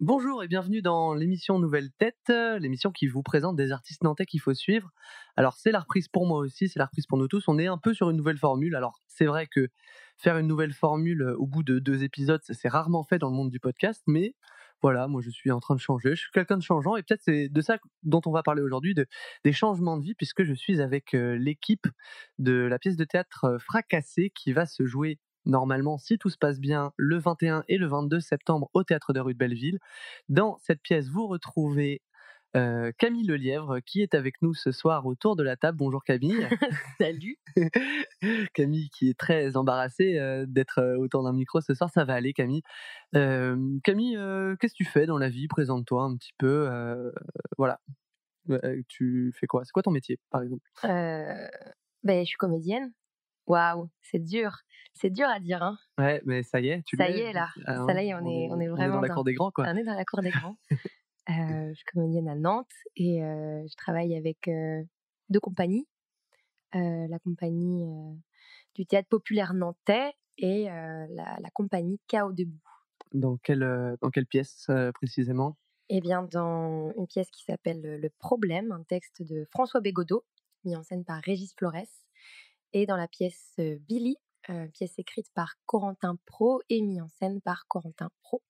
Bonjour et bienvenue dans l'émission Nouvelle Tête, euh, l'émission qui vous présente des artistes nantais qu'il faut suivre. Alors c'est la reprise pour moi aussi, c'est la reprise pour nous tous. On est un peu sur une nouvelle formule. Alors c'est vrai que faire une nouvelle formule euh, au bout de deux épisodes, c'est rarement fait dans le monde du podcast, mais voilà, moi je suis en train de changer, je suis quelqu'un de changeant et peut-être c'est de ça dont on va parler aujourd'hui, de, des changements de vie, puisque je suis avec euh, l'équipe de la pièce de théâtre Fracassé qui va se jouer normalement, si tout se passe bien, le 21 et le 22 septembre au théâtre de rue de Belleville. Dans cette pièce, vous retrouvez euh, Camille Lelièvre qui est avec nous ce soir autour de la table. Bonjour Camille. Salut. Camille qui est très embarrassée euh, d'être euh, autour d'un micro ce soir. Ça va aller Camille. Euh, Camille, qu'est-ce que tu fais dans la vie? Présente-toi un petit peu. voilà. Tu fais quoi? C'est quoi ton métier par exemple? Ben, je suis comédienne. Waouh, c'est dur. C'est dur à dire. Hein. Ouais, mais ça y est, tu Ça y est, là. Ah, Ça y est, on est- on est vraiment dans la dans- cour des grands quoi. On est dans la cour des grands. Euh, je suis comédienne à Nantes et euh, je travaille avec euh, deux compagnies. La compagnie du théâtre populaire nantais et la, la compagnie Chaos debout. Dans quelle, dans quelle pièce précisément? Eh bien, dans une pièce qui s'appelle Le Le Problème, un texte de François Bégodeau, mis en scène par Régis Flores, et dans la pièce Billy, pièce écrite par Corentin Pro et mis en scène par Corentin Pro.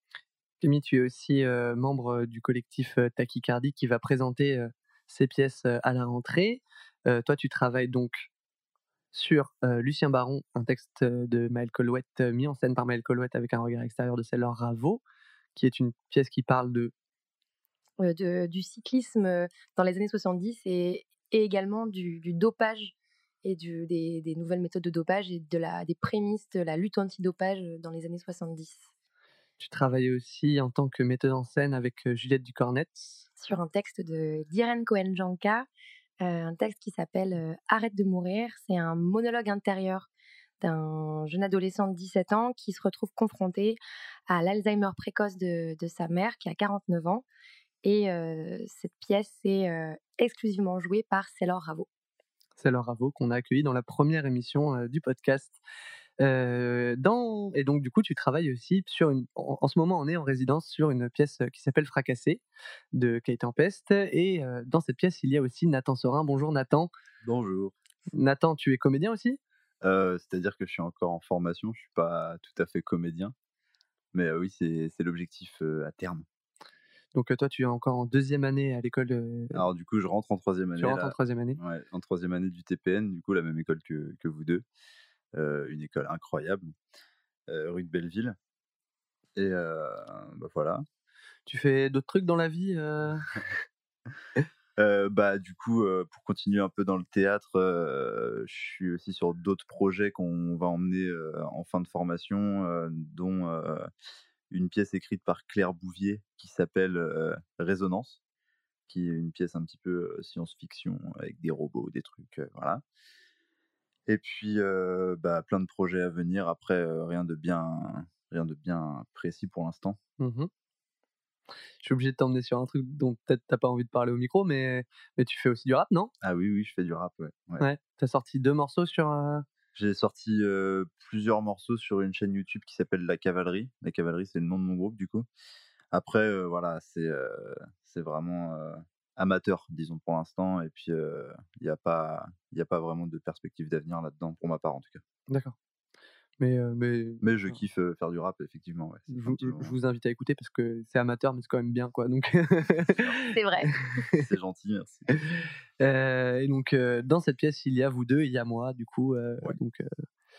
Camille, tu es aussi membre du collectif Tachycardie qui va présenter ses pièces à la rentrée. Toi, tu travailles donc sur euh, Lucien Baron, un texte de Maël Colouette, euh, mis en scène par Maël Colouette avec un regard extérieur de Célor Ravo, qui est une pièce qui parle de Euh, de- du cyclisme dans les années 70 et, et également du, du dopage et du, des, des nouvelles méthodes de dopage et de la, des prémices de la lutte anti-dopage euh, dans les années 70. Tu travailles aussi en tant que metteuse en scène avec euh, Juliette Ducornet. sur un texte de d'Irène Cohen-Janka, euh, un texte qui s'appelle Arrête de mourir. C'est un monologue intérieur d'un jeune adolescent de 17 ans qui se retrouve confronté à l'Alzheimer précoce de, de sa mère qui a 49 ans. Et euh, cette pièce est euh, exclusivement jouée par Célor Ravo. Célor Ravo, qu'on a accueilli dans la première émission euh, du podcast. Euh, dans... Et donc, du coup, tu travailles aussi sur une. En, en ce moment, on est en résidence sur une pièce euh, qui s'appelle Fracassé de Kate Tempest. Et euh, dans cette pièce, il y a aussi Nathan Sorin. Bonjour Nathan. Bonjour. Nathan, tu es comédien aussi? Euh, C'est-à-dire que je suis encore en formation, je suis pas tout à fait comédien. Mais oui, c'est c'est l'objectif à terme. Donc, toi, tu es encore en deuxième année à l'école. euh, Alors du coup, je rentre en troisième année. tu rentres en troisième année? Ouais, en troisième année du TPN, du coup, la même école que, que vous deux. Euh, une école incroyable, euh, rue de Belleville. Et euh, bah voilà. Tu fais d'autres trucs dans la vie bah du coup, pour continuer un peu dans le théâtre, je suis aussi sur d'autres projets qu'on va emmener en fin de formation, dont une pièce écrite par Claire Bouvier qui s'appelle euh, Résonance, qui est une pièce un petit peu science-fiction avec des robots, des trucs, euh, voilà. Et puis, euh, bah, plein de projets à venir. Après, rien de bien, rien de bien précis pour l'instant. Mhm. Je suis obligé de t'emmener sur un truc dont peut-être t'as pas envie de parler au micro, mais, mais tu fais aussi du rap, non? Ah oui, oui, je fais du rap, ouais. ouais. Ouais. T'as sorti deux morceaux sur. J'ai sorti plusieurs morceaux sur une chaîne YouTube qui s'appelle La Cavalerie. La Cavalerie, c'est le nom de mon groupe, du coup. Après, voilà, c'est vraiment amateur, disons, pour l'instant. Et puis, il n'y a, pas- a pas vraiment de perspective d'avenir là-dedans, pour ma part, en tout cas. D'accord. Mais, euh, mais Mais je Ouais. kiffe euh, faire du rap, effectivement. Ouais, je, vous- je invite à écouter parce que c'est amateur, mais c'est quand même bien, quoi. Donc, C'est vrai. C'est gentil, merci. Euh, et donc, euh, dans cette pièce, il y a vous deux, il y a moi, du coup. euh, Ouais. donc, euh,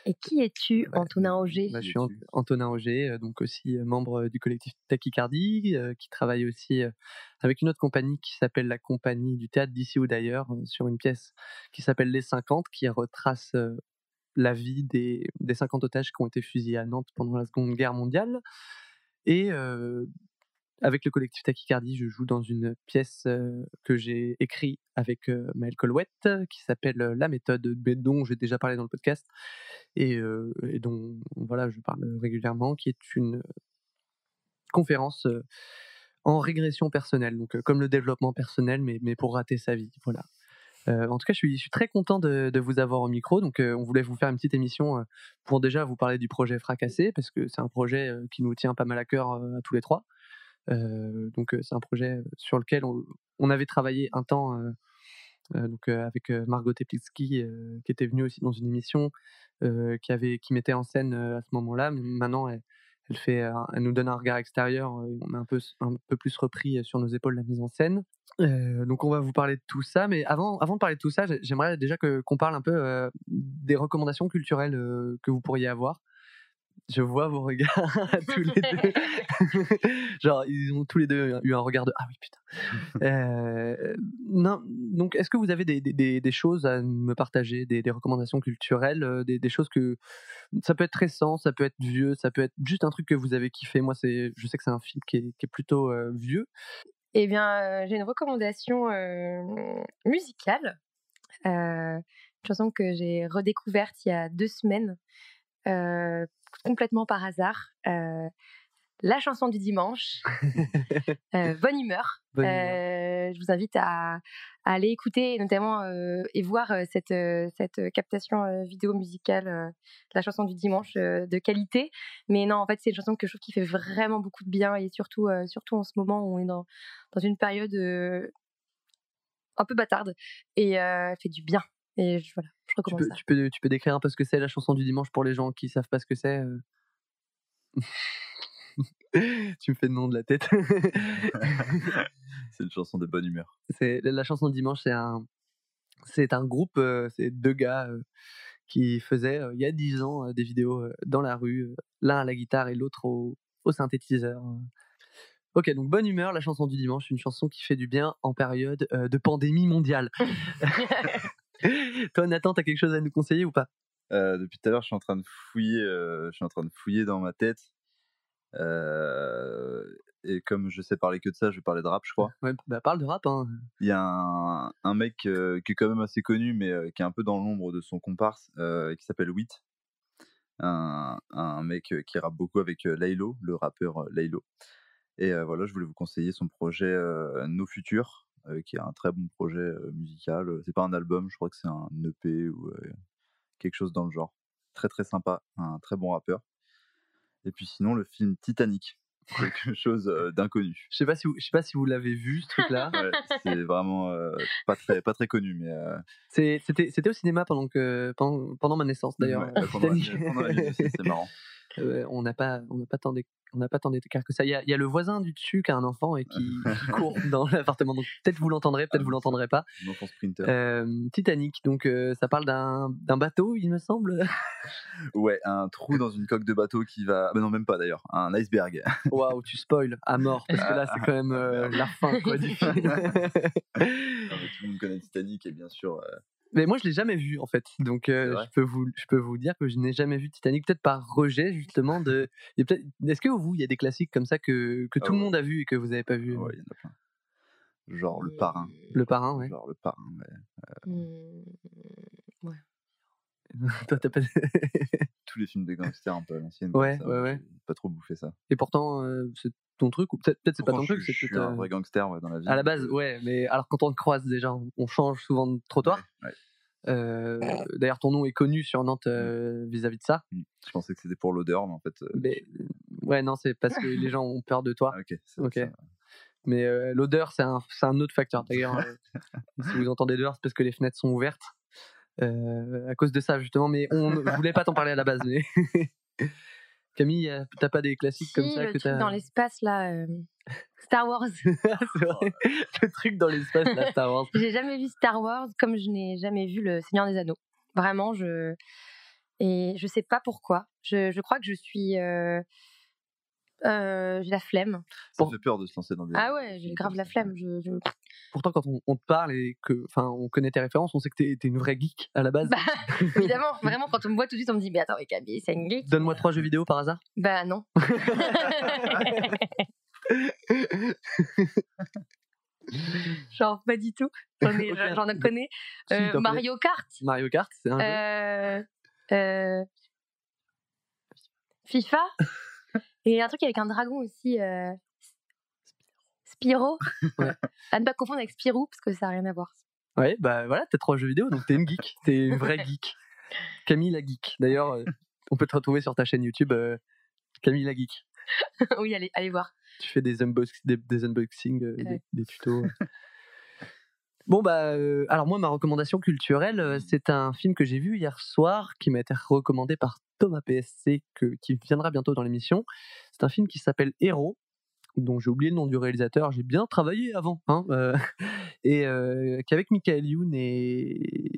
Et qui es-tu, Bah, Antonin Auger? bah, je suis Ant- Antonin Auger, donc aussi membre du collectif Tachycardie, euh, qui travaille aussi avec une autre compagnie qui s'appelle la Compagnie du théâtre d'ici ou d'ailleurs, euh, sur une pièce qui s'appelle Les 50, qui retrace euh, la vie des, des 50 otages qui ont été fusillés à Nantes pendant la Seconde Guerre mondiale. Et avec le collectif Tachycardie, je joue dans une pièce que j'ai écrite avec euh, Maël Colouette, qui s'appelle La méthode, dont j'ai déjà parlé dans le podcast, et, et dont voilà, je parle régulièrement, qui est une conférence en régression personnelle, donc comme le développement personnel, mais, mais pour rater sa vie. Voilà. Euh, en tout cas, je suis, très content de, vous avoir au micro. Donc, euh, on voulait vous faire une petite émission euh, pour déjà vous parler du projet Fracassé, parce que c'est un projet qui nous tient pas mal à cœur à tous les trois. donc c'est un projet sur lequel on, avait travaillé un temps donc avec Margot Teplitsky qui était venue aussi dans une émission qui avait qui mettait en scène à ce moment-là. Mais maintenant, elle fait, elle nous donne un regard extérieur. on a un peu un peu plus repris sur nos épaules la mise en scène. donc on va vous parler de tout ça, mais avant, avant de parler de tout ça, j'aimerais déjà que qu'on parle un peu des recommandations culturelles que vous pourriez avoir je vois vos regards tous les deux. Genre, ils ont tous les deux eu un regard de Ah oui, putain. Euh, non, donc, est-ce que vous avez des, des, des, choses à me partager, des, des recommandations culturelles, euh, des, choses que. Ça peut être récent, ça peut être vieux, ça peut être juste un truc que vous avez kiffé? Moi, c'est, je sais que c'est un film qui est, qui est plutôt euh, vieux. Eh bien, j'ai une recommandation musicale. une chanson que j'ai redécouverte il y a deux semaines complètement par hasard. la chanson du dimanche, bonne humeur. je vous invite à, aller écouter notamment et voir cette, cette captation vidéo musicale, la chanson du dimanche de qualité. Mais non, en fait, c'est une chanson que je trouve qui fait vraiment beaucoup de bien et surtout, surtout en ce moment où on est dans, dans une période un peu bâtarde et fait du bien. Et voilà, je recommande tu peux, ça. Tu peux, tu peux décrire un peu ce que c'est la chanson du dimanche pour les gens qui savent pas ce que c'est Tu me fais le nom de la tête. c'est une chanson de bonne humeur. C'est la chanson du dimanche, c'est un, c'est un groupe, c'est deux gars qui faisaient il y a dix ans des vidéos dans la rue, l'un à la guitare et l'autre au, au synthétiseur. Ok, donc bonne humeur, la chanson du dimanche, une chanson qui fait du bien en période de pandémie mondiale. Toi, Nathan, t'as quelque chose à nous conseiller ou pas? Euh, Depuis tout à l'heure, je suis en train de fouiller, euh, je suis en train de fouiller dans ma tête. et comme je sais parler que de ça, je vais parler de rap, je crois. Ouais, bah parle de rap. Hein. Il y a un, un mec qui est quand même assez connu, mais qui est un peu dans l'ombre de son comparse, qui s'appelle Wit. Un, un, mec qui rappe beaucoup avec Laylo, le rappeur Laylo. Et voilà, je voulais vous conseiller son projet Nos Futurs, qui est un très bon projet musical. C'est pas un album, je crois que c'est un EP ou quelque chose dans le genre. Très très sympa, un très bon rappeur. Et puis sinon, le film Titanic, quelque chose d'inconnu. Je sais pas si vous, je sais pas si vous l'avez vu ce truc-là. c'est vraiment pas très pas très connu, mais c'était c'était au cinéma pendant que pendant, pendant ma naissance d'ailleurs. C'est marrant. On n'a pas on n'a pas tant on n'a pas tant d'écart que ça. Il y, a, il y, a, le voisin du dessus qui a un enfant et qui, court dans l'appartement. Donc peut-être vous l'entendrez, peut-être vous l'entendrez pas. Euh, Titanic, donc euh, ça parle d'un bateau, il me semble. ouais, un trou dans une coque de bateau qui va. Mais non, même pas d'ailleurs, un iceberg. Waouh, tu spoil à mort parce que là c'est quand même euh, la fin quoi, du film. non, tout le monde connaît Titanic et bien sûr mais moi, je l'ai jamais vu en fait, donc je peux vous, je peux vous dire que je n'ai jamais vu Titanic, peut-être par rejet justement de. Est-ce que vous, il y a des classiques comme ça que, que ah tout le monde a vu et que vous n'avez pas vu Ouais, il y en a plein. Genre le parrain. Le parrain, ouais. Genre le parrain, mais. Mmh, ouais. Toi, t'as pas. Tous les films de gangsters un peu à l'ancienne. Ouais, ouais, ouais. Pas trop bouffé ça. Et pourtant, c'est ton truc ou peut-être peut c'est pas ton truc. Je suis un vrai gangster ouais, dans la vie. À la base, ouais, mais alors quand on te croise déjà, on change souvent de trottoir. Euh, d'ailleurs, ton nom est connu sur Nantes mmh. euh, vis-à-vis de ça. Mmh. Je pensais que c'était pour l'odeur, mais en fait. Euh, mais, ouais, non, c'est parce que les gens ont peur de toi. Ah, ok. ok. Mais l'odeur, c'est un, un, autre facteur. D'ailleurs, si vous entendez dehors, c'est parce que les fenêtres sont ouvertes. À cause de ça, justement. Mais on ne voulait pas t'en parler à la base. Mais Camille, t'as pas des classiques comme ça le que truc dans l'espace là, euh, Star Wars. vrai. le truc dans l'espace là, Star Wars. J'ai jamais vu Star Wars comme je n'ai jamais vu le Seigneur des Anneaux. Vraiment, je et je sais pas pourquoi. Je, je crois que je suis euh, euh, j'ai la flemme. Ça fait peur de se lancer dans des. Ah ouais, j'ai grave la flemme. Je, Pourtant, quand on, te parle et que, enfin, on connaît tes références, on sait que t'es es une vraie geek à la base. Bah, évidemment, vraiment, quand on me voit tout de suite, on me dit, mais attends, Camille, c'est une geek. Donne-moi trois jeux vidéo par hasard. Bah non. Genre pas du tout. J'en connais. Euh, Mario Kart. Mario Kart, c'est un jeu. Euh, euh, FIFA. Et un truc avec un dragon aussi. Euh... Spyro. Ouais. à ne pas confondre avec Spirou, parce que ça n'a rien à voir. Ouais, bah voilà, t'as trois jeux vidéo, donc t'es une geek. T'es une vraie geek. Camille la geek. D'ailleurs, euh, on peut te retrouver sur ta chaîne YouTube, euh, Camille la geek. oui, allez, allez voir. tu fais des, unbox, des, des unboxings, euh, des, des tutos. Bon, bah, euh, alors moi, ma recommandation culturelle, euh, c'est un film que j'ai vu hier soir, qui m'a été recommandé par Thomas PSC, qui viendra bientôt dans l'émission. C'est un film qui s'appelle Héros, dont j'ai oublié le nom du réalisateur. J'ai bien travaillé avant, hein, euh, et euh, qui est avec Michael Youn et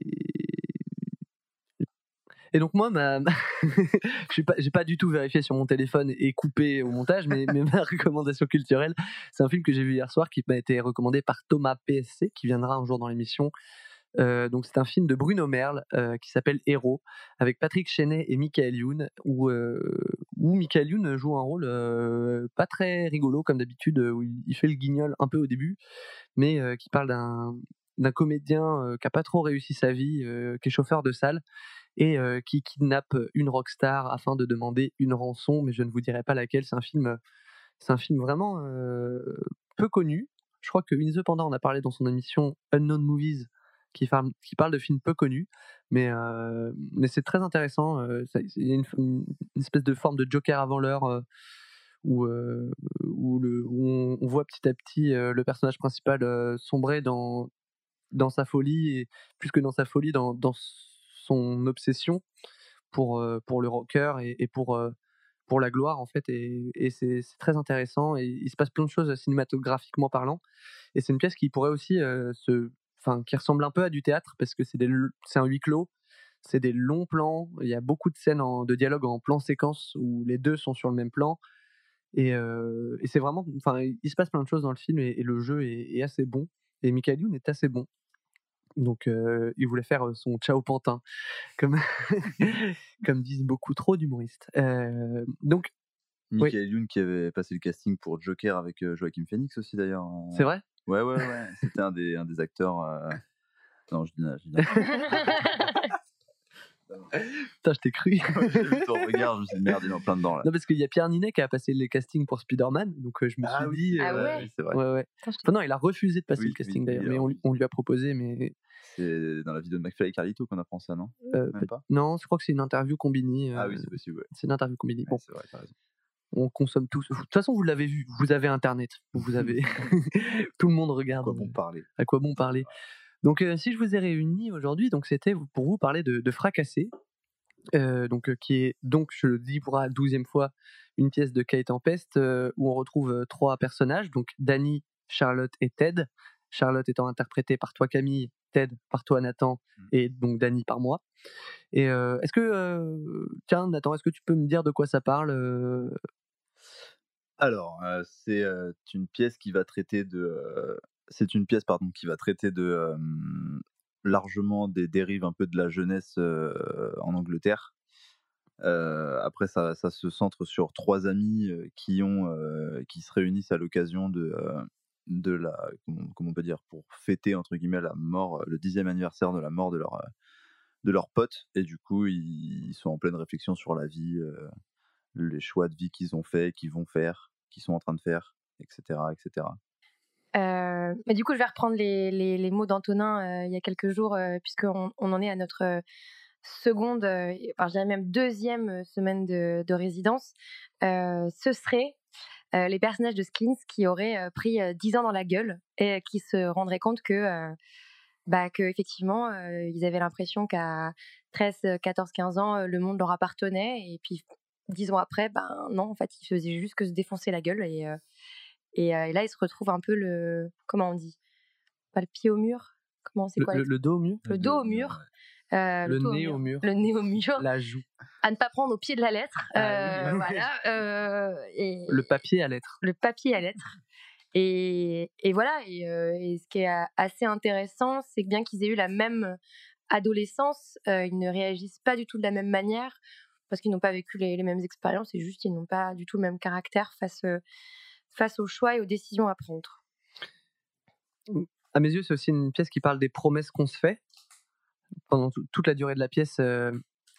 et donc moi, ma, suis pas, j'ai pas du tout vérifié sur mon téléphone et coupé au montage, mais, mais ma recommandation culturelle, c'est un film que j'ai vu hier soir qui m'a été recommandé par Thomas PSC, qui viendra un jour dans l'émission. Euh, donc c'est un film de Bruno Merle euh, qui s'appelle Héros, avec Patrick Chenet et Michael Youn, où, euh, Michael Youn joue un rôle pas très rigolo comme d'habitude, où il, fait le guignol un peu au début, mais qui parle d'un comédien qui a pas trop réussi sa vie, qui est chauffeur de salle et qui kidnappe une rockstar afin de demander une rançon, mais je ne vous dirai pas laquelle. C'est un film, c'est un film vraiment peu connu. Je crois que In the Panda en a parlé dans son émission Unknown Movies, qui, parle- de films peu connus, mais, euh, mais c'est très intéressant. euh, Il y a une, espèce de forme de Joker avant l'heure. euh, où, où, on, voit petit à petit le personnage principal sombrer dans, dans sa folie, et plus que dans sa folie, dans, dans son obsession pour, pour le rocker et, pour, pour la gloire, en fait. Et, c'est très intéressant. Et il se passe plein de choses cinématographiquement parlant. Et c'est une pièce qui pourrait aussi se. Enfin, qui ressemble un peu à du théâtre, parce que c'est un huis clos. C'est des longs plans. Il y a beaucoup de scènes en- de dialogue en plan séquence où les deux sont sur le même plan. Et, euh, et c'est vraiment. Enfin, il se passe plein de choses dans le film et, et le jeu est, est assez bon. Et Michael Youn est assez bon. Donc, euh, il voulait faire euh, son Ciao Pantin, comme, comme disent beaucoup trop d'humoristes. Euh, donc, Oui. Michael Youn qui avait passé le casting pour Joker avec Joaquin Phoenix aussi d'ailleurs. c'est vrai Ouais, ouais, ouais. C'était un des, un des acteurs. euh, Non, je dis je dis Putain, je t'ai cru. J'ai vu ton regard, je me suis dit merde, il est en plein dedans là. non, parce qu'il y a Pierre Ninet qui a passé le casting pour Spider-Man, donc euh, je me suis dit. Ah euh, ouais c'est vrai. ouais, ouais. Enfin, non, il a refusé de passer Oui, le casting oui, d'ailleurs, mais on, lui- on lui a proposé, mais. C'est dans la vidéo de McFly et Carlito qu'on apprend ça, non? Euh, Même peut- pas? non, je crois que c'est une interview combinée. Ah oui, euh, c'est possible. Ouais. c'est une interview combinée. Bon, c'est vrai, t'as raison. On consomme tous. De toute façon, vous l'avez vu, vous avez Internet, vous avez. Tout le monde regarde. Quoi bon parler à quoi bon parler. Donc, euh, si je vous ai réunis aujourd'hui, donc c'était pour vous parler de, de Fracassé, euh, donc euh, qui est donc je le dis pour la douzième fois une pièce de Kate Tempest où on retrouve trois personnages, donc Danny, Charlotte et Ted. Charlotte étant interprétée par toi Camille, Ted par toi Nathan Mm. et donc Danny par moi. Et euh, est-ce que euh, tiens Nathan, est-ce que tu peux me dire de quoi ça parle euh, Alors, c'est une pièce qui va traiter de. c'est une pièce, pardon, qui va traiter de largement des dérives un peu de la jeunesse en Angleterre. Après, ça, se centre sur trois amis qui ont, qui se réunissent à l'occasion de, de la, comment, on peut dire, pour fêter entre guillemets la mort, le dixième anniversaire de la mort de leur, de leur pote. Et du coup, ils, sont en pleine réflexion sur la vie, les choix de vie qu'ils ont fait, qu'ils vont faire, qu'ils sont en train de faire, etc., etc. Euh, mais du coup, je vais reprendre les, les, mots d'Antonin euh, il y a quelques jours, euh, puisqu'on on en est à notre euh, seconde, enfin, je dirais même deuxième semaine de, de résidence. Ce serait les personnages de Skins qui auraient pris 10 ans dans la gueule et qui se rendraient compte que, bah, que effectivement, ils avaient l'impression qu'à 13, euh, 14, 15 ans, le monde leur appartenait. Et puis, 10 ans après, ben non, en fait, ils faisaient juste que se défoncer la gueule. Et, euh, et, euh, et là, ils se retrouvent un peu le. Comment on dit? Pas le pied au mur? Comment c'est le, quoi le- le dos au mur, le dos au mur, euh, le nez au mur, Le nez au mur. la joue, À ne pas prendre au pied de la lettre. Ah euh, oui. voilà. euh, et, le papier à lettres. le papier à lettres. Et, et voilà, et, euh, et ce qui est assez intéressant, c'est que bien qu'ils aient eu la même adolescence, euh, ils ne réagissent pas du tout de la même manière, parce qu'ils n'ont pas vécu les, mêmes expériences, et juste ils n'ont pas du tout le même caractère face, euh, face aux choix et aux décisions à prendre. à mes yeux, c'est aussi une pièce qui parle des promesses qu'on se fait. Pendant tout- toute la durée de la pièce, euh,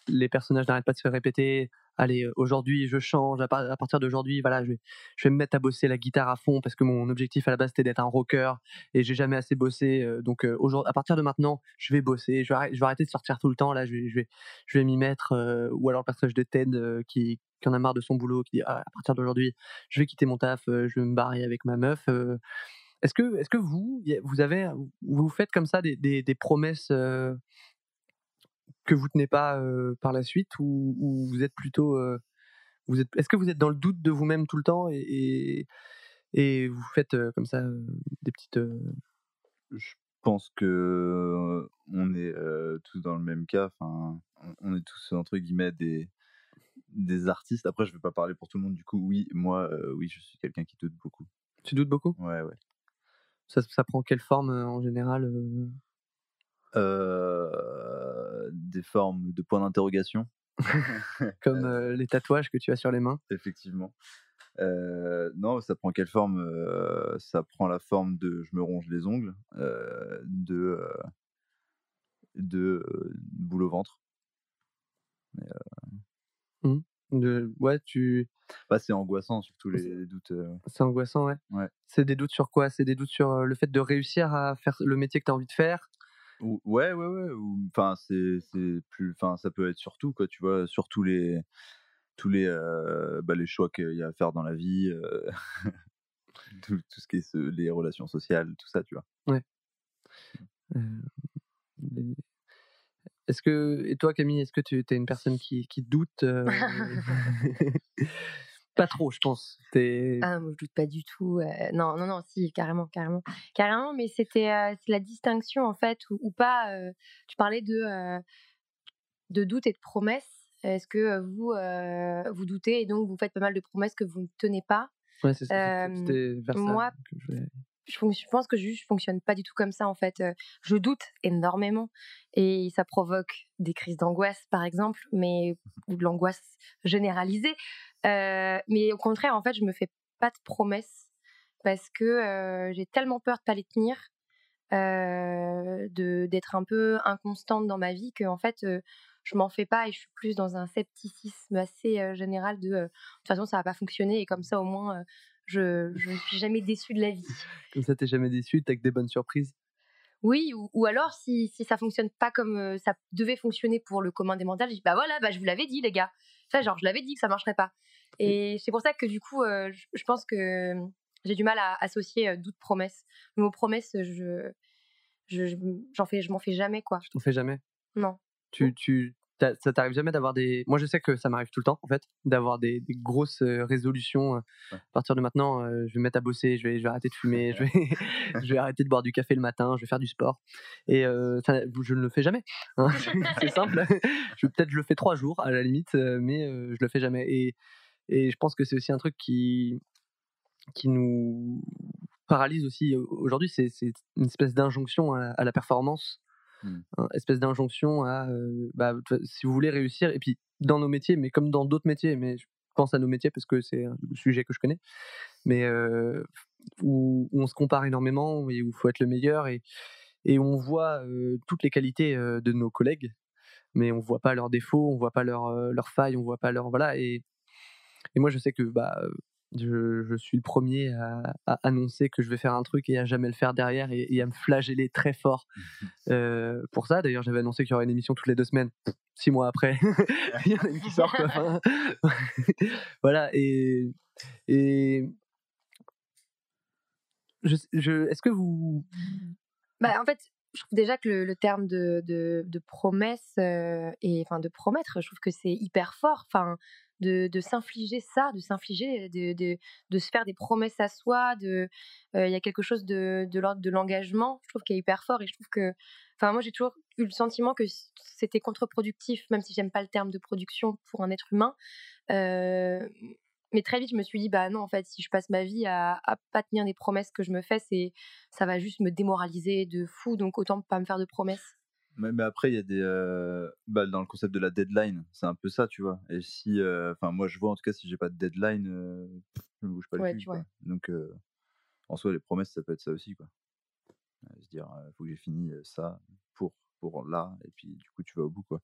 les personnages n'arrêtent pas de se répéter allez, aujourd'hui, je change, à, partir d'aujourd'hui, voilà, je vais, je me mettre à bosser la guitare à fond parce que mon objectif à la base c'était d'être un rocker et j'ai jamais assez bossé. donc aujourd'hui, à partir de maintenant, je vais bosser, je vais, arrêter, de sortir tout le temps. Là, je vais, m'y mettre. ou alors le personnage de Ted qui, en a marre de son boulot, qui dit «Ah, à partir d'aujourd'hui, je vais quitter mon taf, je vais me barrer avec ma meuf. est-ce que, vous, vous avez, vous faites comme ça des promesses que vous tenez pas par la suite ou, vous êtes plutôt vous êtes est-ce que vous êtes dans le doute de vous-même tout le temps et, et, vous faites comme ça des petites je pense que on est tous dans le même cas enfin on est tous entre guillemets des des artistes. Après je vais pas parler pour tout le monde du coup oui moi oui je suis quelqu'un qui doute beaucoup. Tu doutes beaucoup? Ouais ouais. Ça, ça prend quelle forme en général des formes de points d'interrogation. Comme les tatouages que tu as sur les mains. Effectivement. non, ça prend quelle forme Ça prend la forme de je me ronge les ongles, de, de boule au ventre. Mmh. De, ouais, tu. Bah, c'est angoissant, surtout les, doutes. C'est angoissant, ouais. ouais. C'est des doutes sur quoi? C'est des doutes sur le fait de réussir à faire le métier que tu as envie de faire Ouais, ouais, ouais. Enfin, c'est, c'est plus. Enfin, ça peut être surtout, quoi, tu vois, sur tous les, tous les, bah, les choix qu'il y a à faire dans la vie, tout, tout, ce qui est les relations sociales, tout ça, tu vois. Ouais. Est-ce que, et toi Camille, est-ce que tu es une personne qui, qui doute Pas trop, je pense. Ah, moi, je doute pas du tout. non, non, non, si, carrément, carrément. Carrément, mais c'était la distinction, en fait, ou, pas. tu parlais de, de doute et de promesses. Est-ce que vous, vous doutez et donc vous faites pas mal de promesses que vous ne tenez pas? Ouais, c'est ça. moi, je, je, pense que je, je fonctionne pas du tout comme ça, en fait. je doute énormément et ça provoque des crises d'angoisse, par exemple, mais ou de l'angoisse généralisée. Mais au contraire, en fait, je me fais pas de promesses parce que j'ai tellement peur de pas les tenir, d'être un peu inconstante dans ma vie que en fait, je m'en fais pas et je suis plus dans un scepticisme assez général de de toute façon ça va pas fonctionner et comme ça au moins je je ne suis jamais déçue de la vie. Comme ça, t'es jamais déçue, t'as que des bonnes surprises. Oui, ou, ou, alors si, si ça fonctionne pas comme ça devait fonctionner pour le commun des mentales, je dis bah voilà, bah je vous l'avais dit les gars. Ça genre je l'avais dit que ça marcherait pas. Et c'est pour ça que du coup, je, pense que j'ai du mal à associer doute promesse. Le mot promesse, je j'en fais, je m'en fais jamais quoi. Je t'en fais jamais? Non. Tu, tu, ça t'arrive jamais d'avoir des. Moi, je sais que ça m'arrive tout le temps, en fait, d'avoir des, des, grosses résolutions. À partir de maintenant, je vais me mettre à bosser, je vais, je vais arrêter de fumer, je vais, je vais arrêter de boire du café le matin, je vais faire du sport. Et ça, je ne le fais jamais. Hein, c'est simple. Peut-être je le fais trois jours à la limite, mais je le fais jamais. Et, et je pense que c'est aussi un truc qui, qui nous paralyse aussi aujourd'hui. C'est une espèce d'injonction à, la performance mmh. espèce d'injonction à bah, si vous voulez réussir et puis dans nos métiers mais comme dans d'autres métiers mais je pense à nos métiers parce que c'est le sujet que je connais mais où, on se compare énormément et où il faut être le meilleur et, et on voit toutes les qualités de nos collègues mais on voit pas leurs défauts on voit pas leurs leurs failles on voit pas leurs voilà et, et moi je sais que bah je, suis le premier à, annoncer que je vais faire un truc et à jamais le faire derrière et, à me flageller très fort euh, pour ça. D'ailleurs, j'avais annoncé qu'il y aurait une émission toutes les deux semaines. Six mois après, il y en a une qui sort. voilà. Et, et je, je, est-ce que vous. Bah, en fait, je trouve déjà que le, terme de, de, de promesse euh, et enfin de promettre, je trouve que c'est hyper fort. Enfin, de, s'infliger ça, de s'infliger, de, de, se faire des promesses à soi. De, il y a quelque chose de, de l'ordre de l'engagement. Je trouve qu'il est hyper fort et je trouve que, enfin, moi j'ai toujours eu le sentiment que c'était contre-productif, même si j'aime pas le terme de production pour un être humain. mais très vite, je me suis dit, bah non, en fait, si je passe ma vie à, à pas tenir des promesses que je me fais, c'est, ça va juste me démoraliser de fou. Donc autant pas me faire de promesses. Mais, après, il y a des. bah, dans le concept de la deadline, c'est un peu ça, tu vois. Et si. Enfin, moi, je vois en tout cas, si j'ai pas de deadline, je ne bouge pas le cul. Donc, en soi, les promesses, ça peut être ça aussi, quoi. Se dire, il faut que j'ai fini ça pour, pour là, et puis du coup, tu vas au bout, quoi.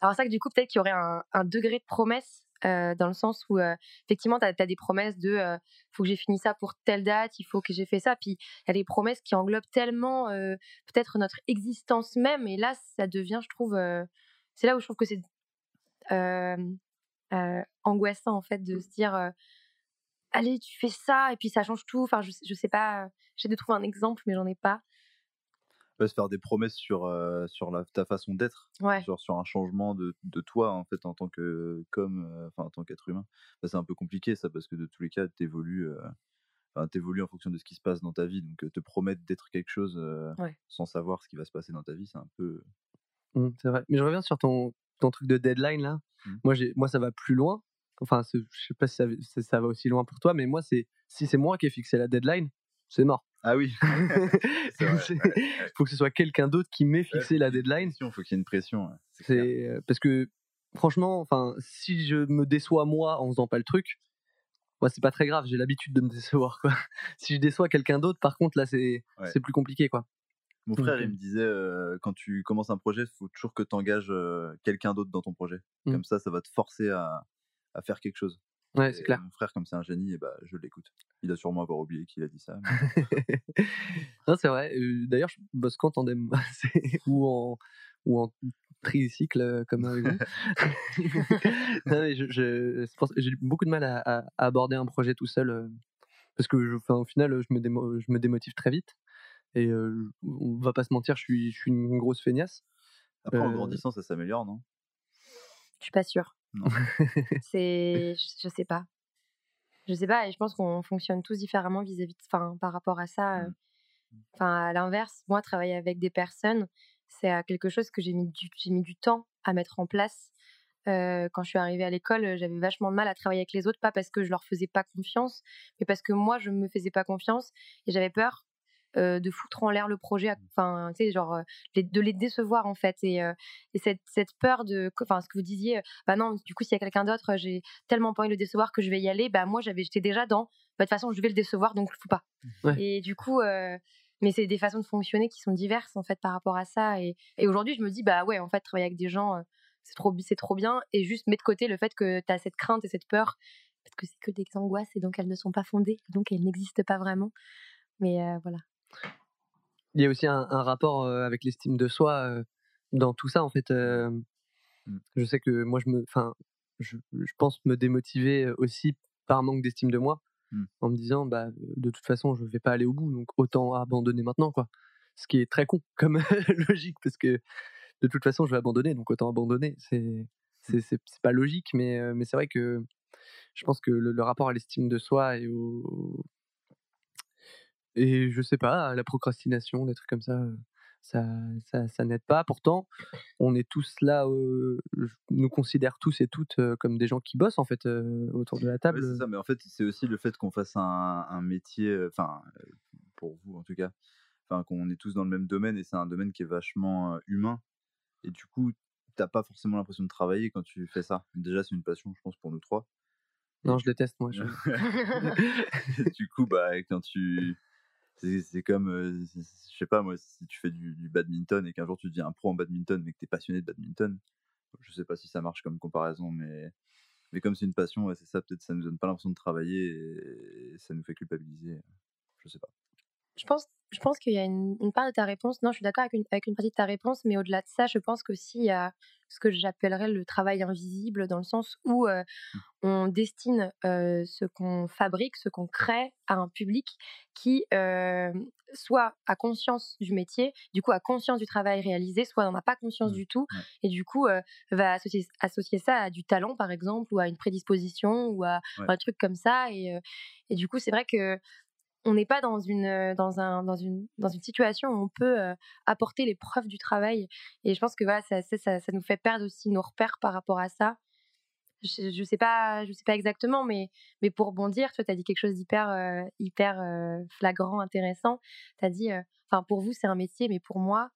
Alors, c'est ça que du coup, peut-être qu'il y aurait un, un degré de promesse dans le sens où effectivement, tu as, des promesses de faut que j'ai fini ça pour telle date, il faut que j'ai fait ça. Puis il y a des promesses qui englobent tellement peut-être notre existence même. Et là, ça devient, je trouve, c'est là où je trouve que c'est angoissant en fait de se dire allez, tu fais ça et puis ça change tout. Enfin, je, je sais pas, j'ai de trouver un exemple, mais j'en ai pas se faire des promesses sur, sur la, ta façon d'être, sur, sur un changement de, de, toi en fait en tant que comme enfin en tant qu'être humain. Bah, c'est un peu compliqué ça parce que de tous les cas, tu évolues, en fonction de ce qui se passe dans ta vie. Donc te promettre d'être quelque chose sans savoir ce qui va se passer dans ta vie, c'est un peu. Mmh, c'est vrai. Mais je reviens sur ton, ton truc de deadline là. Mmh. Moi, moi, ça va plus loin. Enfin, je sais pas si ça, ça, va aussi loin pour toi, mais moi, c'est si c'est moi qui ai fixé la deadline, c'est mort. Ah oui. Il faut que ce soit quelqu'un d'autre qui m'ait fixé la deadline. Il faut qu'il y ait une pression. C'est euh, parce que franchement, enfin, si je me déçois moi en faisant pas le truc, moi c'est pas très grave. J'ai l'habitude de me décevoir quoi. si je déçois quelqu'un d'autre, par contre là c'est c'est plus compliqué quoi. Mon frère, il euh me disait, euh, quand tu commences un projet, il faut toujours que tu engages quelqu'un d'autre dans ton projet. Mmh. Comme ça, ça va te forcer à, à faire quelque chose. Ouais, c'est clair. Mon frère, comme c'est un génie, et bah, je l'écoute. Il a sûrement avoir oublié qu'il a dit ça. non, c'est vrai. D'ailleurs, je bosse qu'en tandem ou en, ou en tricycle comme avec vous. j'ai beaucoup de mal à, aborder un projet tout seul parce que, je, au final, je me, je me démotive très vite. Et on va pas se mentir, je suis, je suis une grosse feignasse. Après, en grandissant, ça s'améliore, non? Je suis pas sûre. c'est, je, sais pas. Je sais pas, et je pense qu'on fonctionne tous différemment vis-à-vis, enfin, par rapport à ça. Enfin, à l'inverse, moi, travailler avec des personnes, c'est quelque chose que j'ai mis du, j'ai mis du temps à mettre en place. quand je suis arrivée à l'école, j'avais vachement de mal à travailler avec les autres, pas parce que je leur faisais pas confiance, mais parce que moi, je me faisais pas confiance et j'avais peur euh, de foutre en l'air le projet, enfin, tu sais, genre, euh, de les décevoir en fait. Et, euh, cette, cette, peur de, enfin, ce que vous disiez, bah non, du coup, s'il y a quelqu'un d'autre, j'ai tellement pas envie de le décevoir que je vais y aller, bah moi, j'avais, j'étais déjà dans, bah, de toute façon, je vais le décevoir, donc je fous pas. Et du coup, mais c'est des façons de fonctionner qui sont diverses en fait par rapport à ça. Et, et aujourd'hui, je me dis, bah ouais, en fait, travailler avec des gens, c'est trop, c'est trop bien. Et juste mettre de côté le fait que tu as cette crainte et cette peur, parce que c'est que des angoisses et donc elles ne sont pas fondées, donc elles n'existent pas vraiment. Mais voilà. Il y a aussi un, rapport avec l'estime de soi dans tout ça en fait. Mmh. je sais que moi je me, enfin, je, pense me démotiver aussi par manque d'estime de moi, mmh. en me disant bah de toute façon je vais pas aller au bout donc autant abandonner maintenant quoi. Ce qui est très con comme logique parce que de toute façon je vais abandonner donc autant abandonner. C'est mmh. c'est pas logique mais mais c'est vrai que je pense que le, le rapport à l'estime de soi et au, et je sais pas, la procrastination, des trucs comme ça, ça, ça, ça n'aide pas. Pourtant, on est tous là, nous considère tous et toutes comme des gens qui bossent en fait autour de la table. c'est ça, mais en fait, c'est aussi le fait qu'on fasse un, un métier, enfin, pour vous en tout cas, enfin, qu'on est tous dans le même domaine et c'est un domaine qui est vachement humain. Et du coup, t'as pas forcément l'impression de travailler quand tu fais ça. Déjà, c'est une passion, je pense, pour nous trois. Non, je déteste moi. Je... du coup, bah, quand tu c'est comme, je sais pas moi, si tu fais du, badminton et qu'un jour tu deviens un pro en badminton mais que tu es passionné de badminton, je sais pas si ça marche comme comparaison, mais, mais comme c'est une passion, c'est ça, peut-être ça nous donne pas l'impression de travailler et, ça nous fait culpabiliser, je sais pas. Je pense, je pense qu'il y a une, part de ta réponse. Non, je suis d'accord avec une, avec une partie de ta réponse, mais au-delà de ça, je pense qu'aussi il y a ce que j'appellerais le travail invisible, dans le sens où mmh. on destine ce qu'on fabrique, ce qu'on crée à un public qui soit a conscience du métier, du coup a conscience du travail réalisé, soit n'en a pas conscience mmh. du tout, et du coup va associer, associer, ça à du talent, par exemple, ou à une prédisposition, ou à, un truc comme ça. Et, et du coup, c'est vrai que on n'est pas dans une, dans, un, dans, une, dans une situation où on peut apporter les preuves du travail. Et je pense que voilà, ça, ça, ça, nous fait perdre aussi nos repères par rapport à ça. Je ne sais, pas, je sais pas exactement, mais, mais pour bondir, toi, tu as dit quelque chose d'hyper hyper flagrant, intéressant. Tu as dit, enfin, pour vous, c'est un métier, mais pour moi,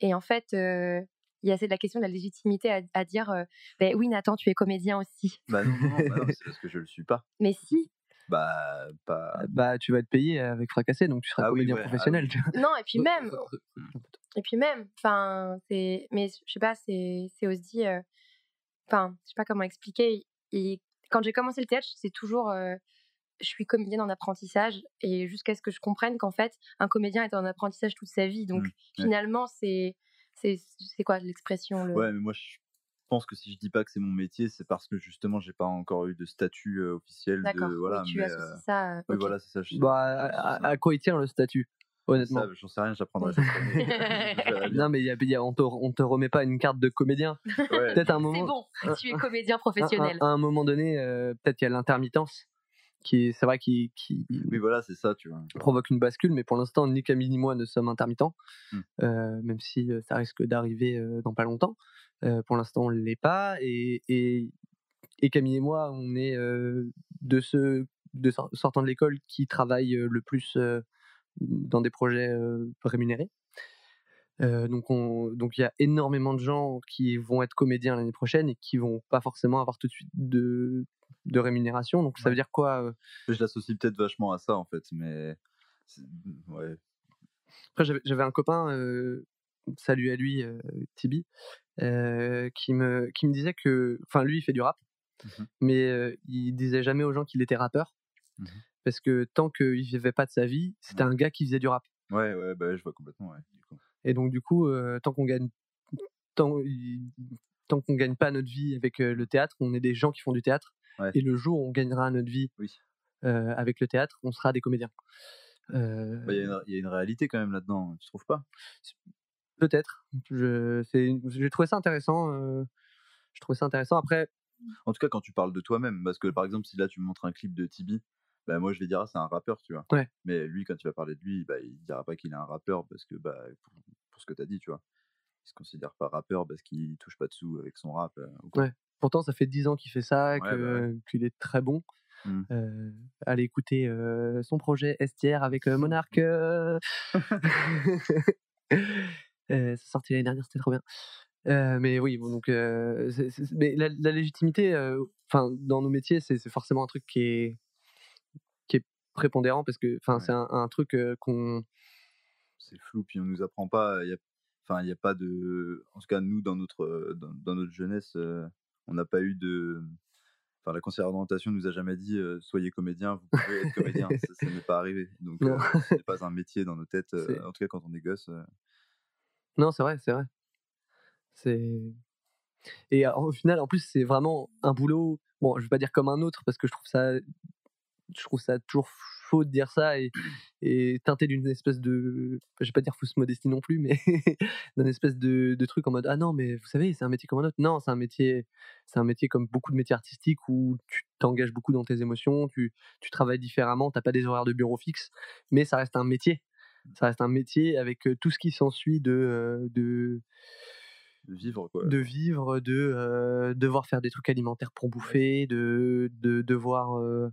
et en fait, il y a la question de la légitimité à, dire ben oui Nathan tu es comédien aussi bah non, non, bah non c'est parce que je le suis pas mais si bah, pas... bah, tu vas être payé avec fracassé, donc tu seras ah comédien ah professionnel. non, et puis même, Et puis même, enfin, c'est, mais je sais pas, c'est, c'est aussi, euh, enfin, je sais pas comment expliquer. Et quand j'ai commencé le théâtre, c'est toujours, euh, je suis comédienne en apprentissage et jusqu'à ce que je comprenne qu'en fait, un comédien est en apprentissage toute sa vie. Donc Mmh, ouais. finalement, c'est, c'est, c'est quoi l'expression le... Ouais, mais moi, je pense que si je dis pas que c'est mon métier, c'est parce que justement, j'ai pas encore eu de statut euh, officiel D'accord. de voilà. oui, tu mais, associes ça. oui, ok. voilà, c'est ça. je- Bah, à, à- à quoi il tient le statut Honnêtement. ça, j'en sais rien, j'apprendrai. Non, mais il y a, y a- on, te, on te remet pas une carte de comédien. Ouais. Peut-être un C'est moment, bon, tu es comédien professionnel. à- un moment donné, euh, peut-être qu'il y a l'intermittence qui, est- c'est vrai, qui, qui Oui, voilà, c'est ça, tu vois. provoque une bascule. Mais pour l'instant, ni Camille ni moi ne sommes intermittents, Mm. euh, même si euh, ça risque d'arriver euh, dans pas longtemps. Euh, pour l'instant, on l'est pas. Et, et, et Camille et moi, on est euh, de ceux de sor- sortant de l'école qui travaillent le plus dans des projets rémunérés. Euh, donc, on, donc il y a énormément de gens qui vont être comédiens l'année prochaine et qui vont pas forcément avoir tout de suite de, de rémunération. Donc ça veut dire quoi euh, Je l'associe peut-être vachement à ça, en fait, mais. c'est- Ouais. Après, j'avais un copain, euh, salut à lui, euh, Tibi, euh, qui, me, qui me disait que. Enfin, lui, il fait du rap, Mhm. mais il disait jamais aux gens qu'il était rappeur. Mhm. Parce que tant qu'il vivait pas de sa vie, c'était un gars qui faisait du rap. Ouais, ouais, bah, je vois complètement, ouais. du coup. Et donc, du coup, tant qu'on gagne. Tant, tant qu'on gagne pas notre vie avec le théâtre, on est des gens qui font du théâtre. Ouais. Et le jour où on gagnera notre vie Oui. euh, avec le théâtre, on sera des comédiens. Euh, Bah, Il y, a une- il y a une réalité quand même là-dedans, tu trouves pas? Peut-être. J'ai trouvé ça intéressant. euh, je trouvais ça intéressant. Après, En tout cas, quand tu parles de toi-même, parce que par exemple, si là tu me montres un clip de Tibi, bah, moi je vais dire, ah, c'est un rappeur, tu vois. Ouais. Mais lui, quand tu vas parler de lui, bah, il dira pas qu'il est un rappeur parce que, bah, pour, pour ce que tu as dit, tu vois. Il se considère pas rappeur parce qu'il touche pas de sous avec son rap. euh, ou quoi. Ouais. Pourtant, ça fait 10 ans qu'il fait ça, Ouais, que- bah ouais. qu'il est très bon. Mm. Euh, allez écouter euh, son projet STR avec euh, Monarch. Euh, c'est sorti l'année dernière, c'était trop bien. Mais oui, bon, donc, c'est- c'est- mais la, la légitimité, enfin, dans nos métiers, c'est c'est forcément un truc qui est, qui est prépondérant parce que, enfin, Ouais. c'est un, un truc qu'on, C'est flou, puis on nous apprend pas. enfin, il y a pas de. En tout cas, nous, dans notre, dans, dans notre jeunesse, on n'a pas eu de. Enfin, la conseillère d'orientation nous a jamais dit euh, soyez comédien, vous pouvez être comédien. ça ça n'est pas arrivé. Donc, ce n'est pas un métier dans nos têtes. en tout cas, quand on est gosse. Non, c'est vrai, c'est vrai. C'est et au final, en plus, c'est vraiment un boulot. Bon, je vais pas dire comme un autre parce que je trouve ça, je trouve ça toujours faux de dire ça et, et teinté d'une espèce de, je vais pas dire fausse modestie non plus, mais d'une espèce de, de truc en mode ah non, mais vous savez, c'est un métier comme un autre. Non, c'est un métier, c'est un métier comme beaucoup de métiers artistiques où tu t'engages beaucoup dans tes émotions, tu, tu travailles différemment, t'as pas des horaires de bureau fixes, mais ça reste un métier. Ça reste un métier avec euh, tout ce qui s'ensuit de, euh, de, de vivre, quoi. de vivre, de euh, devoir faire des trucs alimentaires pour bouffer, de, de devoir euh,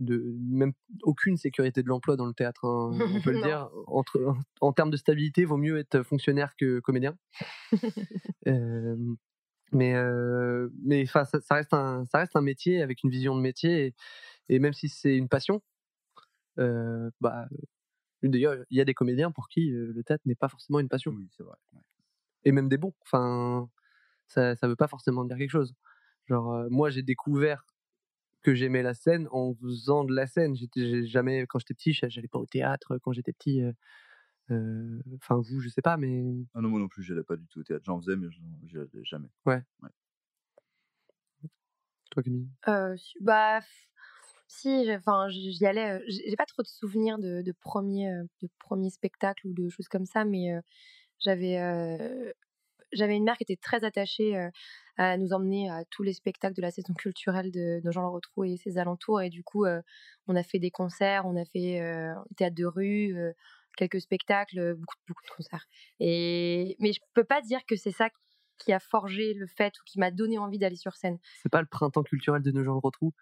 de même aucune sécurité de l'emploi dans le théâtre, hein, on peut le dire. Entre, en termes de stabilité, vaut mieux être fonctionnaire que comédien. Euh, mais euh, mais enfin, ça, ça reste un ça reste un métier avec une vision de métier et, et même si c'est une passion, euh, bah d'ailleurs il y a des comédiens pour qui le théâtre n'est pas forcément une passion Oui, c'est vrai. ouais. et même des bons. Enfin, ça, ça veut pas forcément dire quelque chose. Genre, euh, moi, j'ai découvert que j'aimais la scène en faisant de la scène. J'étais jamais, quand j'étais petit, j'a- j'allais pas au théâtre. Quand j'étais petit, euh, euh, enfin, vous, je sais pas, mais Ah non, moi non plus, j'allais pas du tout au théâtre. J'en faisais, mais j'y allais jamais. toi, Camille? Euh, bah, si, enfin, j'y allais. euh, J'ai pas trop de souvenirs de, de premiers, euh, de premiers spectacles ou de choses comme ça, mais euh, j'avais, euh, j'avais une mère qui était très attachée euh, à nous emmener à tous les spectacles de la saison culturelle de, de Jean-Le et ses alentours, et du coup, euh, on a fait des concerts, on a fait euh, théâtre de rue. euh, quelques spectacles, beaucoup, beaucoup de concerts. Et mais je peux pas dire que c'est ça qui a forgé le fait ou qui m'a donné envie d'aller sur scène. C'est pas le printemps culturel de Nogent-le-Rotrou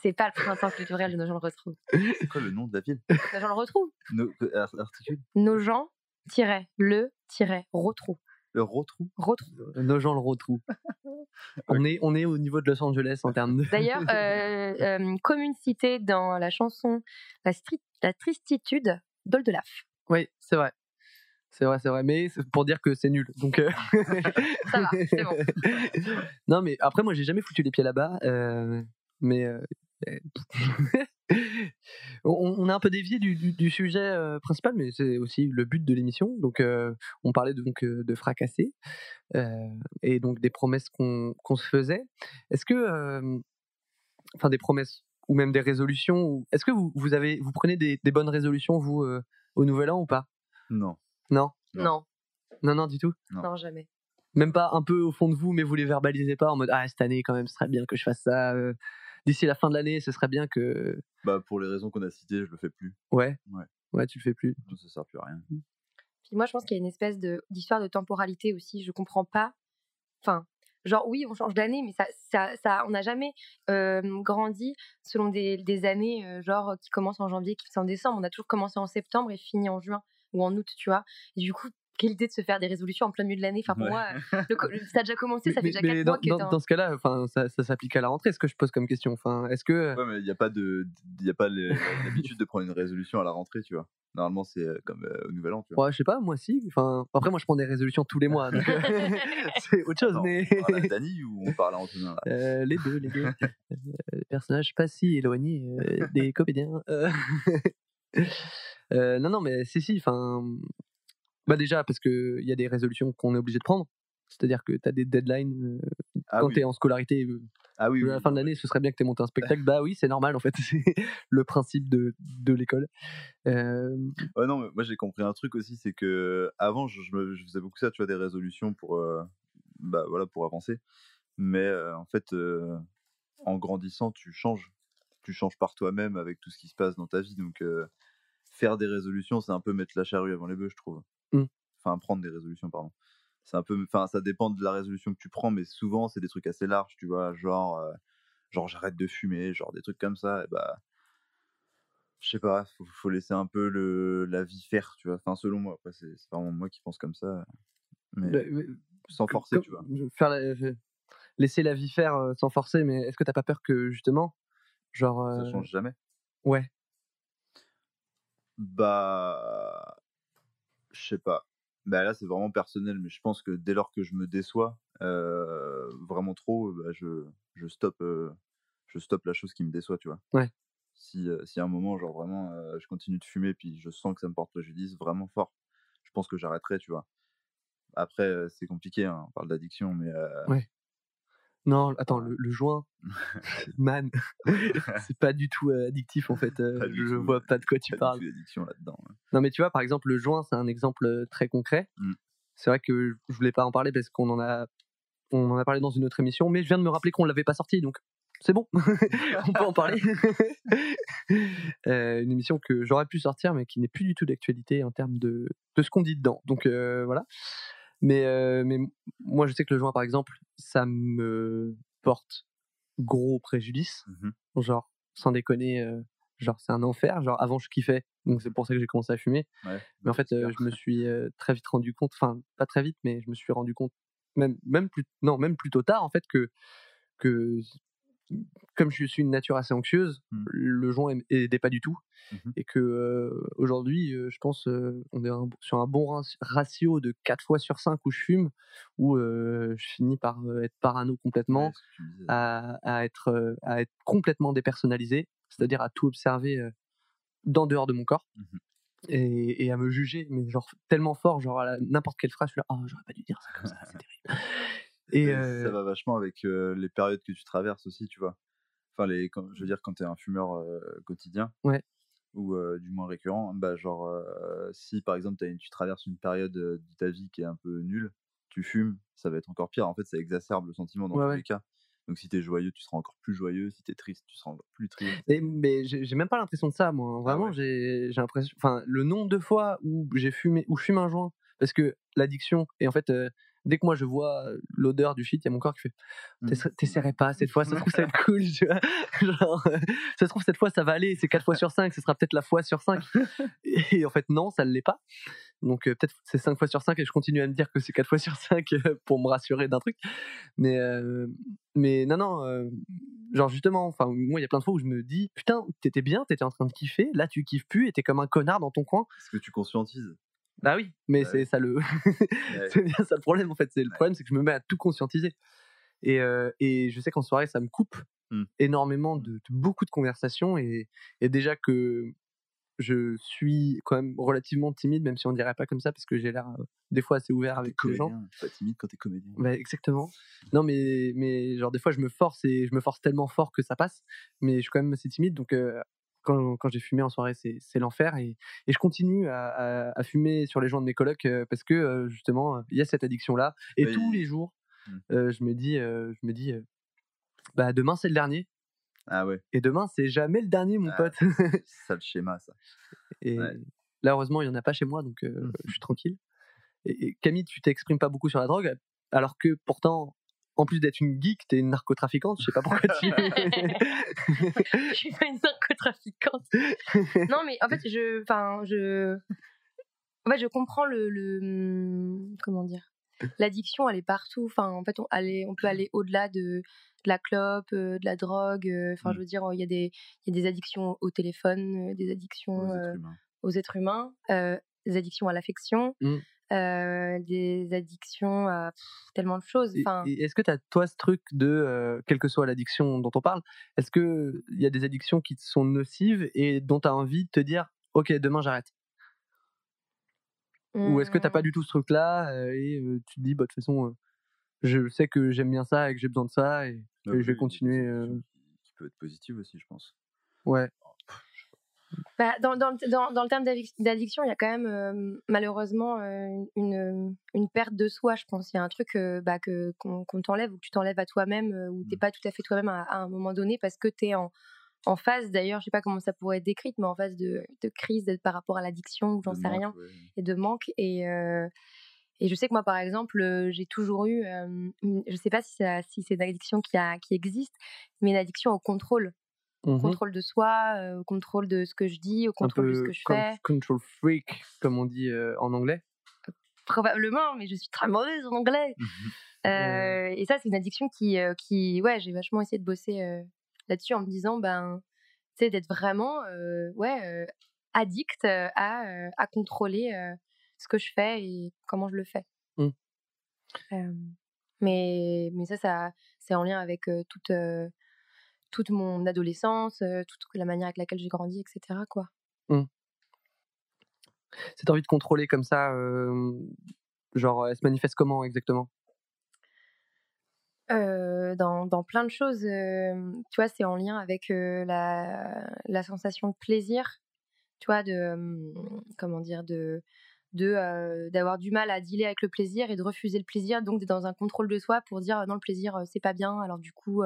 C'est pas le printemps culturel de nos gens le retrouvent. C'est quoi le nom de la ville? Nos gens le retrouvent. No- euh, ar- Articule Nos gens le retrou. Le Rotrou Retrou. Nogent-le-Rotrou. on, est, on est au niveau de Los Angeles en termes de. D'ailleurs, euh, euh, commune citée dans la chanson La, stri- la tristitude d'Oldelaf. Oui, c'est vrai. C'est vrai, c'est vrai, mais c'est pour dire que c'est nul. Donc, euh, Ça va, c'est bon. non, mais après, moi, j'ai jamais foutu les pieds là-bas. euh, mais euh, on, a un peu dévié du, du- du sujet euh, principal, mais c'est aussi le but de l'émission. Donc, euh, on parlait donc euh, de fracasser euh, et donc des promesses qu'on se faisait. Est-ce que, euh, enfin, des promesses ou même des résolutions. ou- Est-ce que vous, vous avez, vous prenez des, des bonnes résolutions vous euh, au Nouvel An ou pas? Non. Non, Non, non, non, du tout? Non. non, jamais. Même pas un peu au fond de vous, mais vous les verbalisez pas en mode ah cette année quand même, ce serait bien que je fasse ça. D'ici la fin de l'année, ce serait bien que Bah, pour les raisons qu'on a citées, je le fais plus. ouais, Ouais. ouais, tu le fais plus. Ça sert plus à rien. Puis moi, je pense qu'il y a une espèce de- d'histoire de, temporalité aussi. Je comprends pas. Enfin, genre, oui, on change d'année, mais ça, ça, ça, on n'a jamais euh, grandi selon des, des années, euh, genre, qui commencent en janvier, qui finissent en décembre. On a toujours commencé en septembre et fini en juin ou en août, tu vois. Et du coup, quelle idée de se faire des résolutions en plein milieu de l'année. Enfin, pour Ouais. moi, euh, le ça a déjà commencé, ça fait Mais- déjà mais 4 dans, mois que dans- ce cas-là, enfin, ça, ça s'applique à la rentrée. Ce que je pose comme question. Enfin, est-ce que Ouais, mais il n'y a pas de, il y a pas l'habitude de prendre une résolution à la rentrée, tu vois. Normalement, c'est euh, comme euh, au Nouvel An, tu vois. Ouais, je sais pas, moi si. Enfin, après, moi, je prends des résolutions tous les mois, donc euh, c'est autre chose. Attends, mais on parle à Dany ou on parle à Antonin là? Euh, les deux, les deux. Euh, les personnages pas si éloignés euh, des comédiens. Euh, euh, non, non, mais si, si. Enfin, bah déjà parce que il y a des résolutions qu'on est obligé de prendre. C'est-à-dire que tu as des deadlines euh, Ah quand oui. tu es en scolarité. euh, Ah oui, à oui, la fin de l'année, ce serait bien que tu aies monté un spectacle. bah oui, c'est normal en fait. C'est le principe de, de l'école. Euh, Ouais, non, mais moi j'ai compris un truc aussi, c'est que avant je, je faisais beaucoup ça, tu vois, des résolutions pour, euh, bah, voilà, pour avancer. Mais en fait, en grandissant, tu changes. Tu changes par toi-même avec tout ce qui se passe dans ta vie. Donc, faire des résolutions, c'est un peu mettre la charrue avant les bœufs, je trouve. Mm. Enfin, prendre des résolutions, pardon. C'est un peu, enfin, ça dépend de la résolution que tu prends, mais souvent c'est des trucs assez larges, tu vois, genre, euh, genre j'arrête de fumer, genre des trucs comme ça. Et bah, je sais pas, faut, faut laisser un peu le, la vie faire, tu vois. Enfin, selon moi, après, c'est vraiment moi qui pense comme ça. Mais bah, mais sans forcer, tu vois. Faire la- laisser la vie faire euh, sans forcer, mais est-ce que t'as pas peur que justement, genre, Ça euh, change jamais? ouais, Bah, je sais pas. Bah là, c'est vraiment personnel, mais je pense que dès lors que je me déçois euh, vraiment trop, bah, je, je stoppe, euh, je stoppe la chose qui me déçoit, tu vois. Ouais. Si, euh, si à un moment, genre vraiment, euh, je continue de fumer, puis je sens que ça me porte préjudice vraiment fort, je pense que j'arrêterai, tu vois. Après, euh, c'est compliqué, hein, on parle d'addiction, mais euh, Non, attends, le, le joint, man, c'est pas du tout euh, addictif en fait. euh, je tout, vois pas de quoi tu pas parles. du tout là-dedans. Non, mais tu vois, par exemple, le joint, c'est un exemple euh, très concret. Mm. C'est vrai que je voulais pas en parler parce qu'on en a, on en a parlé dans une autre émission, mais je viens de me rappeler qu'on l'avait pas sorti, donc c'est bon, on peut en parler. Euh, une émission que j'aurais pu sortir, mais qui n'est plus du tout d'actualité en termes de, de ce qu'on dit dedans. Donc euh, voilà. Mais, euh, mais moi, je sais que le joint, par exemple, ça me porte gros préjudice. Mhm. Genre, sans déconner, euh, genre, c'est un enfer. Genre, avant, je kiffais. Donc, c'est pour ça que j'ai commencé à fumer. Ouais, Mais en fait, euh, je me suis très vite rendu compte, enfin, pas très vite, mais je me suis rendu compte, même, même, plus, non, même plutôt tard, en fait, que, que comme je suis une nature assez anxieuse, Mm. le joint aim- aidait pas du tout. Mhm. Et que euh, aujourd'hui, euh, je pense, euh, on est un- sur un bon rat- ratio de 4 fois sur 5 où je fume, où je finis par être parano complètement Ouais, à, à être, à être complètement dépersonnalisé, c'est-à-dire à tout observer d'en dehors de mon corps Mhm. et, et à me juger, mais genre tellement fort, genre à n'importe quelle phrase, je suis là, oh, j'aurais pas dû dire ça comme ça, c'est terrible. Et Mais euh, ça va vachement avec euh, les périodes que tu traverses aussi, tu vois. Enfin, les, quand, je veux dire, quand tu es un fumeur euh, quotidien, Ouais. ou du moins récurrent, bah, genre, si par exemple une- tu traverses une période de ta vie qui est un peu nulle, tu fumes, ça va être encore pire. En fait, ça exacerbe le sentiment dans Ouais, tous ouais. les cas. Donc, si t'es joyeux, tu seras encore plus joyeux. Si t'es triste, tu seras encore plus triste. Et- mais j'ai même pas l'impression de ça, moi. Vraiment, ouais? j'ai j'ai l'impression. Enfin, le nombre de fois où j'ai fumé, où je fume un joint, parce que l'addiction, et en fait, dès que moi je vois euh, l'odeur du shit, il y a mon corps qui fait Mm. T'essa- T'essaierais pas cette fois, ça se trouve ça va être cool. Genre, euh, ça se trouve cette fois ça va aller, c'est 4 fois sur 5, ce sera peut-être la fois sur 5. Et en fait, non, ça ne l'est pas. Donc euh, peut-être c'est 5 fois sur 5 et je continue à me dire que c'est 4 fois sur 5 euh, pour me rassurer d'un truc. Mais, euh, mais non, non, euh, genre justement, enfin, moi il y a plein de fois où je me dis Putain, t'étais bien, t'étais en train de kiffer, là tu kiffes plus et t'es comme un connard dans ton coin. Est-ce que tu conscientises? Bah oui, mais Bah c'est ça le, c'est bien ça le problème en fait. C'est le problème, c'est que je me mets à tout conscientiser. Et, euh, et je sais qu'en soirée, ça me coupe Mmh. énormément de, de beaucoup de conversations et, et déjà que je suis quand même relativement timide, même si on dirait pas comme ça, parce que j'ai l'air euh, des fois assez ouvert avec les gens. pas timide quand t'es comédien. Bah, exactement. Non, mais, mais genre des fois je me force et je me force tellement fort que ça passe, mais je suis quand même assez timide, donc euh, quand, quand j'ai fumé en soirée, c'est l'enfer et, et je continue à, à- à fumer sur les gens de mes colocs parce que justement il y a cette addiction là et Oui. tous les jours Mm. euh, je me dis euh, je me dis euh, bah demain c'est le dernier Ah ouais, et demain c'est jamais le dernier mon Ah, pote c'est ça le schéma, ça. et Ouais. là heureusement il y en a pas chez moi donc euh, je suis tranquille et, et Camille tu t'exprimes pas beaucoup sur la drogue alors que pourtant en plus d'être une geek t'es une narcotrafiquante je sais pas pourquoi tu je suis pas une narcotrafiquante. non, mais en fait, je, enfin, je, en fait, je comprends le, le, hum, comment dire, l'addiction, elle est partout. Enfin, en fait, on, est- on peut aller au-delà de, de la clope, euh, de la drogue. euh, Enfin, je Mm. veux dire, il y a des, il y a des addictions au téléphone, euh, des addictions Aux êtres humains. aux êtres humains, euh, des addictions à l'affection, Mm. Euh, des addictions à pff, tellement de choses. Enfin, est-ce que tu as, toi, ce truc de, euh, quelle que soit l'addiction dont on parle, est-ce qu'il y a des addictions qui te sont nocives et dont tu as envie de te dire, OK, demain j'arrête Ou est-ce que tu hum, pas du tout ce truc-là euh, et euh, tu te dis, bah, de toute façon, euh, je sais que j'aime bien ça et que j'ai besoin de ça et, je vais continuer. euh, qui peut être positive aussi, je pense. ouais. Bah, dans, dans, le- dans, dans le terme d'addic- d'addiction, il y a quand même euh, malheureusement euh, une, une perte de soi, je pense. Il y a un truc euh, bah, que, qu'on, t'enlève ou que tu t'enlèves à toi-même ou t'es Mm. pas tout à fait toi-même à, à un moment donné parce que tu es en, en phase, d'ailleurs, je sais pas comment ça pourrait être décrit, mais en phase de, de crise de- par rapport à l'addiction ou j'en sais rien ouais. et de manque. Et, et je sais que moi, par exemple, j'ai toujours eu, je sais pas si, c'est une addiction qui, a, qui existe, mais une addiction au contrôle. Au Mhm. contrôle de soi, euh, au contrôle de ce que je dis, au contrôle de ce que je fais. control freak, comme on dit euh, en anglais. Probablement, mais je suis très mauvaise en anglais. Euh, et ça, c'est une addiction qui, qui ouais, j'ai vachement essayé de bosser là-dessus en me disant, ben, tu sais, d'être vraiment, ouais, addict à, à contrôler ce que je fais et comment je le fais. Mm. Euh, mais, mais ça, ça c'est en lien avec toute, toute mon adolescence, toute la manière avec laquelle j'ai grandi, etc. Quoi. Cette envie de contrôler comme ça, euh, genre, elle se manifeste comment exactement? Euh, dans, dans plein de choses. euh, tu vois, c'est en lien avec la, la sensation de plaisir, tu vois, de, comment dire, de d'avoir du mal à dealer avec le plaisir et de refuser le plaisir donc d'être dans un contrôle de soi pour dire non le plaisir c'est pas bien alors du coup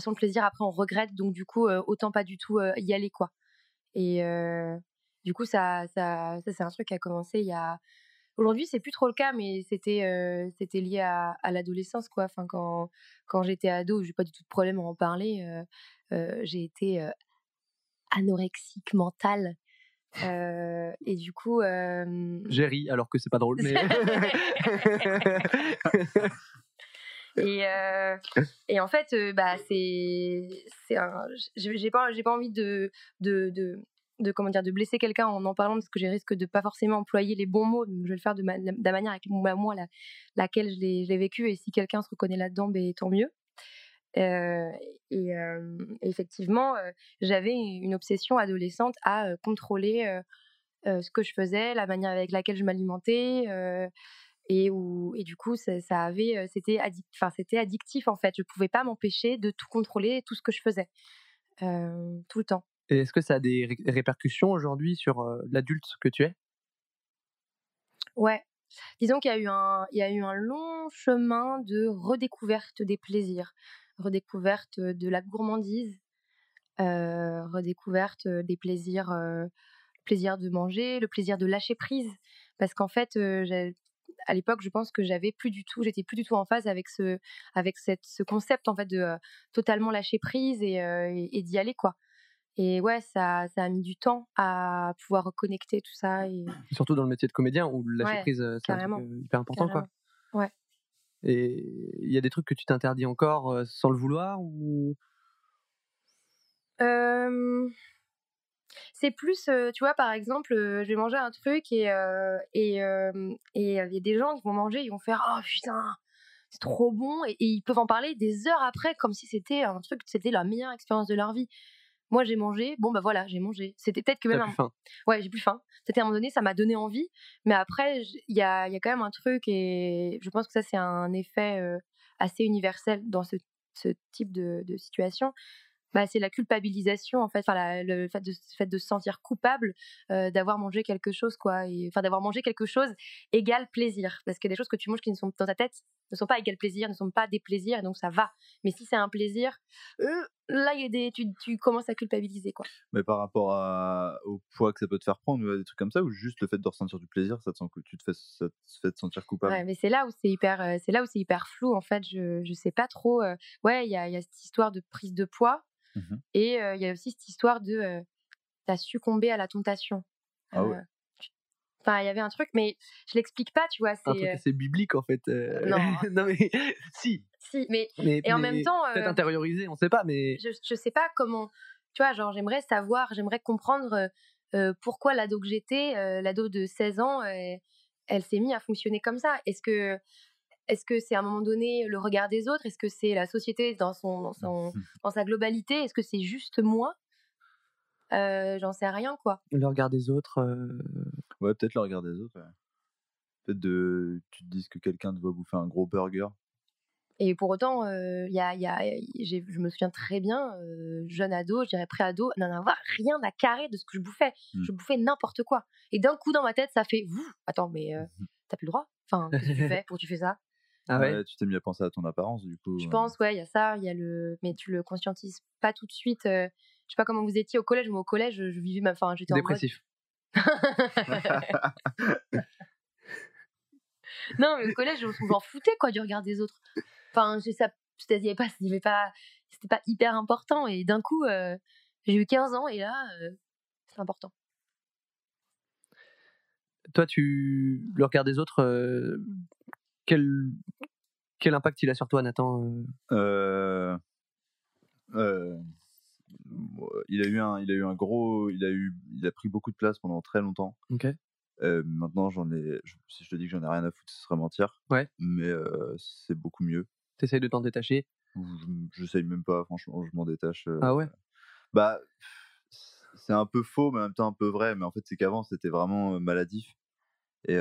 façon le plaisir après on regrette donc du coup euh, autant pas du tout euh, y aller quoi et euh, du coup ça ça, ça c'est un truc qui a commencé il y a Aujourd'hui, c'est plus trop le cas, mais c'était euh, c'était lié à, à l'adolescence, quoi. Enfin, quand quand j'étais ado, j'ai pas du tout de problème à en parler. euh, euh, j'ai été anorexique mentale, et du coup, J'ai ri alors que c'est pas drôle, mais. et euh, et en fait, euh, bah c'est j'ai pas pas envie de de, de comment dire de blesser quelqu'un en en parlant parce que j'ai risque de pas forcément employer les bons mots. Je vais le faire de, ma- de la manière avec la, laquelle je l'ai vécu et si quelqu'un se reconnaît là-dedans ben tant mieux. Euh, et euh, effectivement j'avais une obsession adolescente à contrôler ce que je faisais la manière avec laquelle je m'alimentais et où et du coup ça, ça avait euh, c'était enfin c'était addictif en fait je pouvais pas m'empêcher de tout contrôler tout ce que je faisais euh, tout le temps Et est-ce que ça a des ré- répercussions aujourd'hui sur euh, l'adulte que tu es? Ouais. Disons qu'il y a eu un, il y a eu un long chemin de redécouverte des plaisirs, redécouverte de la gourmandise, euh, redécouverte des plaisirs, le plaisir de manger, le plaisir de lâcher prise. Parce qu'en fait, euh, à l'époque, je pense que j'avais plus du tout, j'étais plus du tout en phase avec ce, avec cette, ce concept en fait de euh, totalement lâcher prise et, euh, et, et d'y aller quoi. Et ouais, ça, ça a mis du temps à pouvoir reconnecter tout ça et Surtout dans le métier de comédien où lâcher Ouais, prise, euh, c'est carrément. hyper important. Quoi. Ouais. Et il y a des trucs que tu t'interdis encore sans le vouloir ou... Euh, C'est plus, euh, tu vois, par exemple, euh, je vais manger un truc et euh, et euh, et il y a des gens qui vont manger, ils vont faire oh putain, c'est trop bon et, et ils peuvent en parler des heures après comme si c'était un truc, c'était la meilleure expérience de leur vie. Moi, j'ai mangé, bon bah voilà, j'ai mangé. C'était peut-être que même un- faim. Ouais, j'ai plus faim. C'était à un moment donné, ça m'a donné envie. Mais après, il y a, y a quand même un truc, et je pense que ça, c'est un effet assez universel dans ce, ce type de, de situation. Bah, c'est la culpabilisation, en fait, enfin, la- le fait de, le fait de se sentir coupable euh, d'avoir mangé quelque chose, quoi. Enfin, d'avoir mangé quelque chose égale plaisir. Parce que des choses que tu manges qui ne sont dans ta tête ne sont pas égal plaisir, ne sont pas des plaisirs, et donc ça va. Mais si c'est un plaisir, euh, là, il y a des, tu, tu commences à culpabiliser, quoi. Mais par rapport à, au poids que ça peut te faire prendre, ou des trucs comme ça, ou juste le fait de ressentir du plaisir, ça te, sent, que tu te fais, ça te fait te sentir coupable? Ouais, mais c'est là où c'est hyper, euh, c'est là où c'est hyper flou en fait. Je, je sais pas trop. ouais, il y a, il y a cette histoire de prise de poids Mhm. et il y a aussi cette histoire de t'as succombé à la tentation. Ah ouais. Enfin, il y avait un truc, mais je l'explique pas, tu vois. C'est assez biblique en fait. euh, Non. non mais si. si, mais Mais, et en même temps, peut-être intériorisé, on sait pas, mais je, je sais pas comment. Tu vois, genre j'aimerais savoir, j'aimerais comprendre euh, pourquoi l'ado que j'étais, euh, l'ado de 16 ans, euh, elle s'est mise à fonctionner comme ça. Est-ce que est-ce que c'est à un moment donné le regard des autres? Est-ce que c'est la société dans, son, dans, son, dans sa globalité? Est-ce que c'est juste moi? Euh, J'en sais rien, quoi. le regard des autres. euh, Ouais, peut-être le regard des autres. ouais. Peut-être de, tu te dises que quelqu'un te voit bouffer un gros burger. Et pour autant, euh, il y a, il y a, je me souviens très bien, euh, jeune ado, je dirais pré-ado, n'en avoir rien à carrer de ce que je bouffais. Mm. Je bouffais n'importe quoi. Et d'un coup, dans ma tête, ça fait Attends, mais euh, t'as plus le droit Enfin, qu'est-ce que tu fais? Pourquoi tu fais ça? Ah ouais? tu t'es mis à penser à ton apparence, du coup. Je euh, pense, ouais, il y a ça, il y a le. Mais tu le conscientises pas tout de suite. euh, Je sais pas comment vous étiez au collège, mais au collège, je, vivais ma. Enfin, j'étais en mode. Dépressif. non, mais au collège, je m'en foutais, quoi, du regard des autres. Enfin, j'ai ça. C'était pas, avait pas, c'était pas hyper important. Et d'un coup, euh, j'ai eu 15 ans et là, euh, c'est important. Toi, tu le regard des autres. euh, Quel quel impact il a sur toi, Nathan euh Euh, euh, il a eu un, il a eu un gros, il a eu, il a pris beaucoup de place pendant très longtemps. Ok. Euh, maintenant, j'en ai, je- si je te dis que j'en ai rien à foutre, ce serait mentir. Ouais. Mais c'est beaucoup mieux. T'essayes de t'en détacher? Je n'essaye même pas, franchement, je m'en détache. Ah ouais? Bah, c'est un peu faux, mais en même temps un peu vrai. Mais en fait, c'est qu'avant, c'était vraiment maladif. Et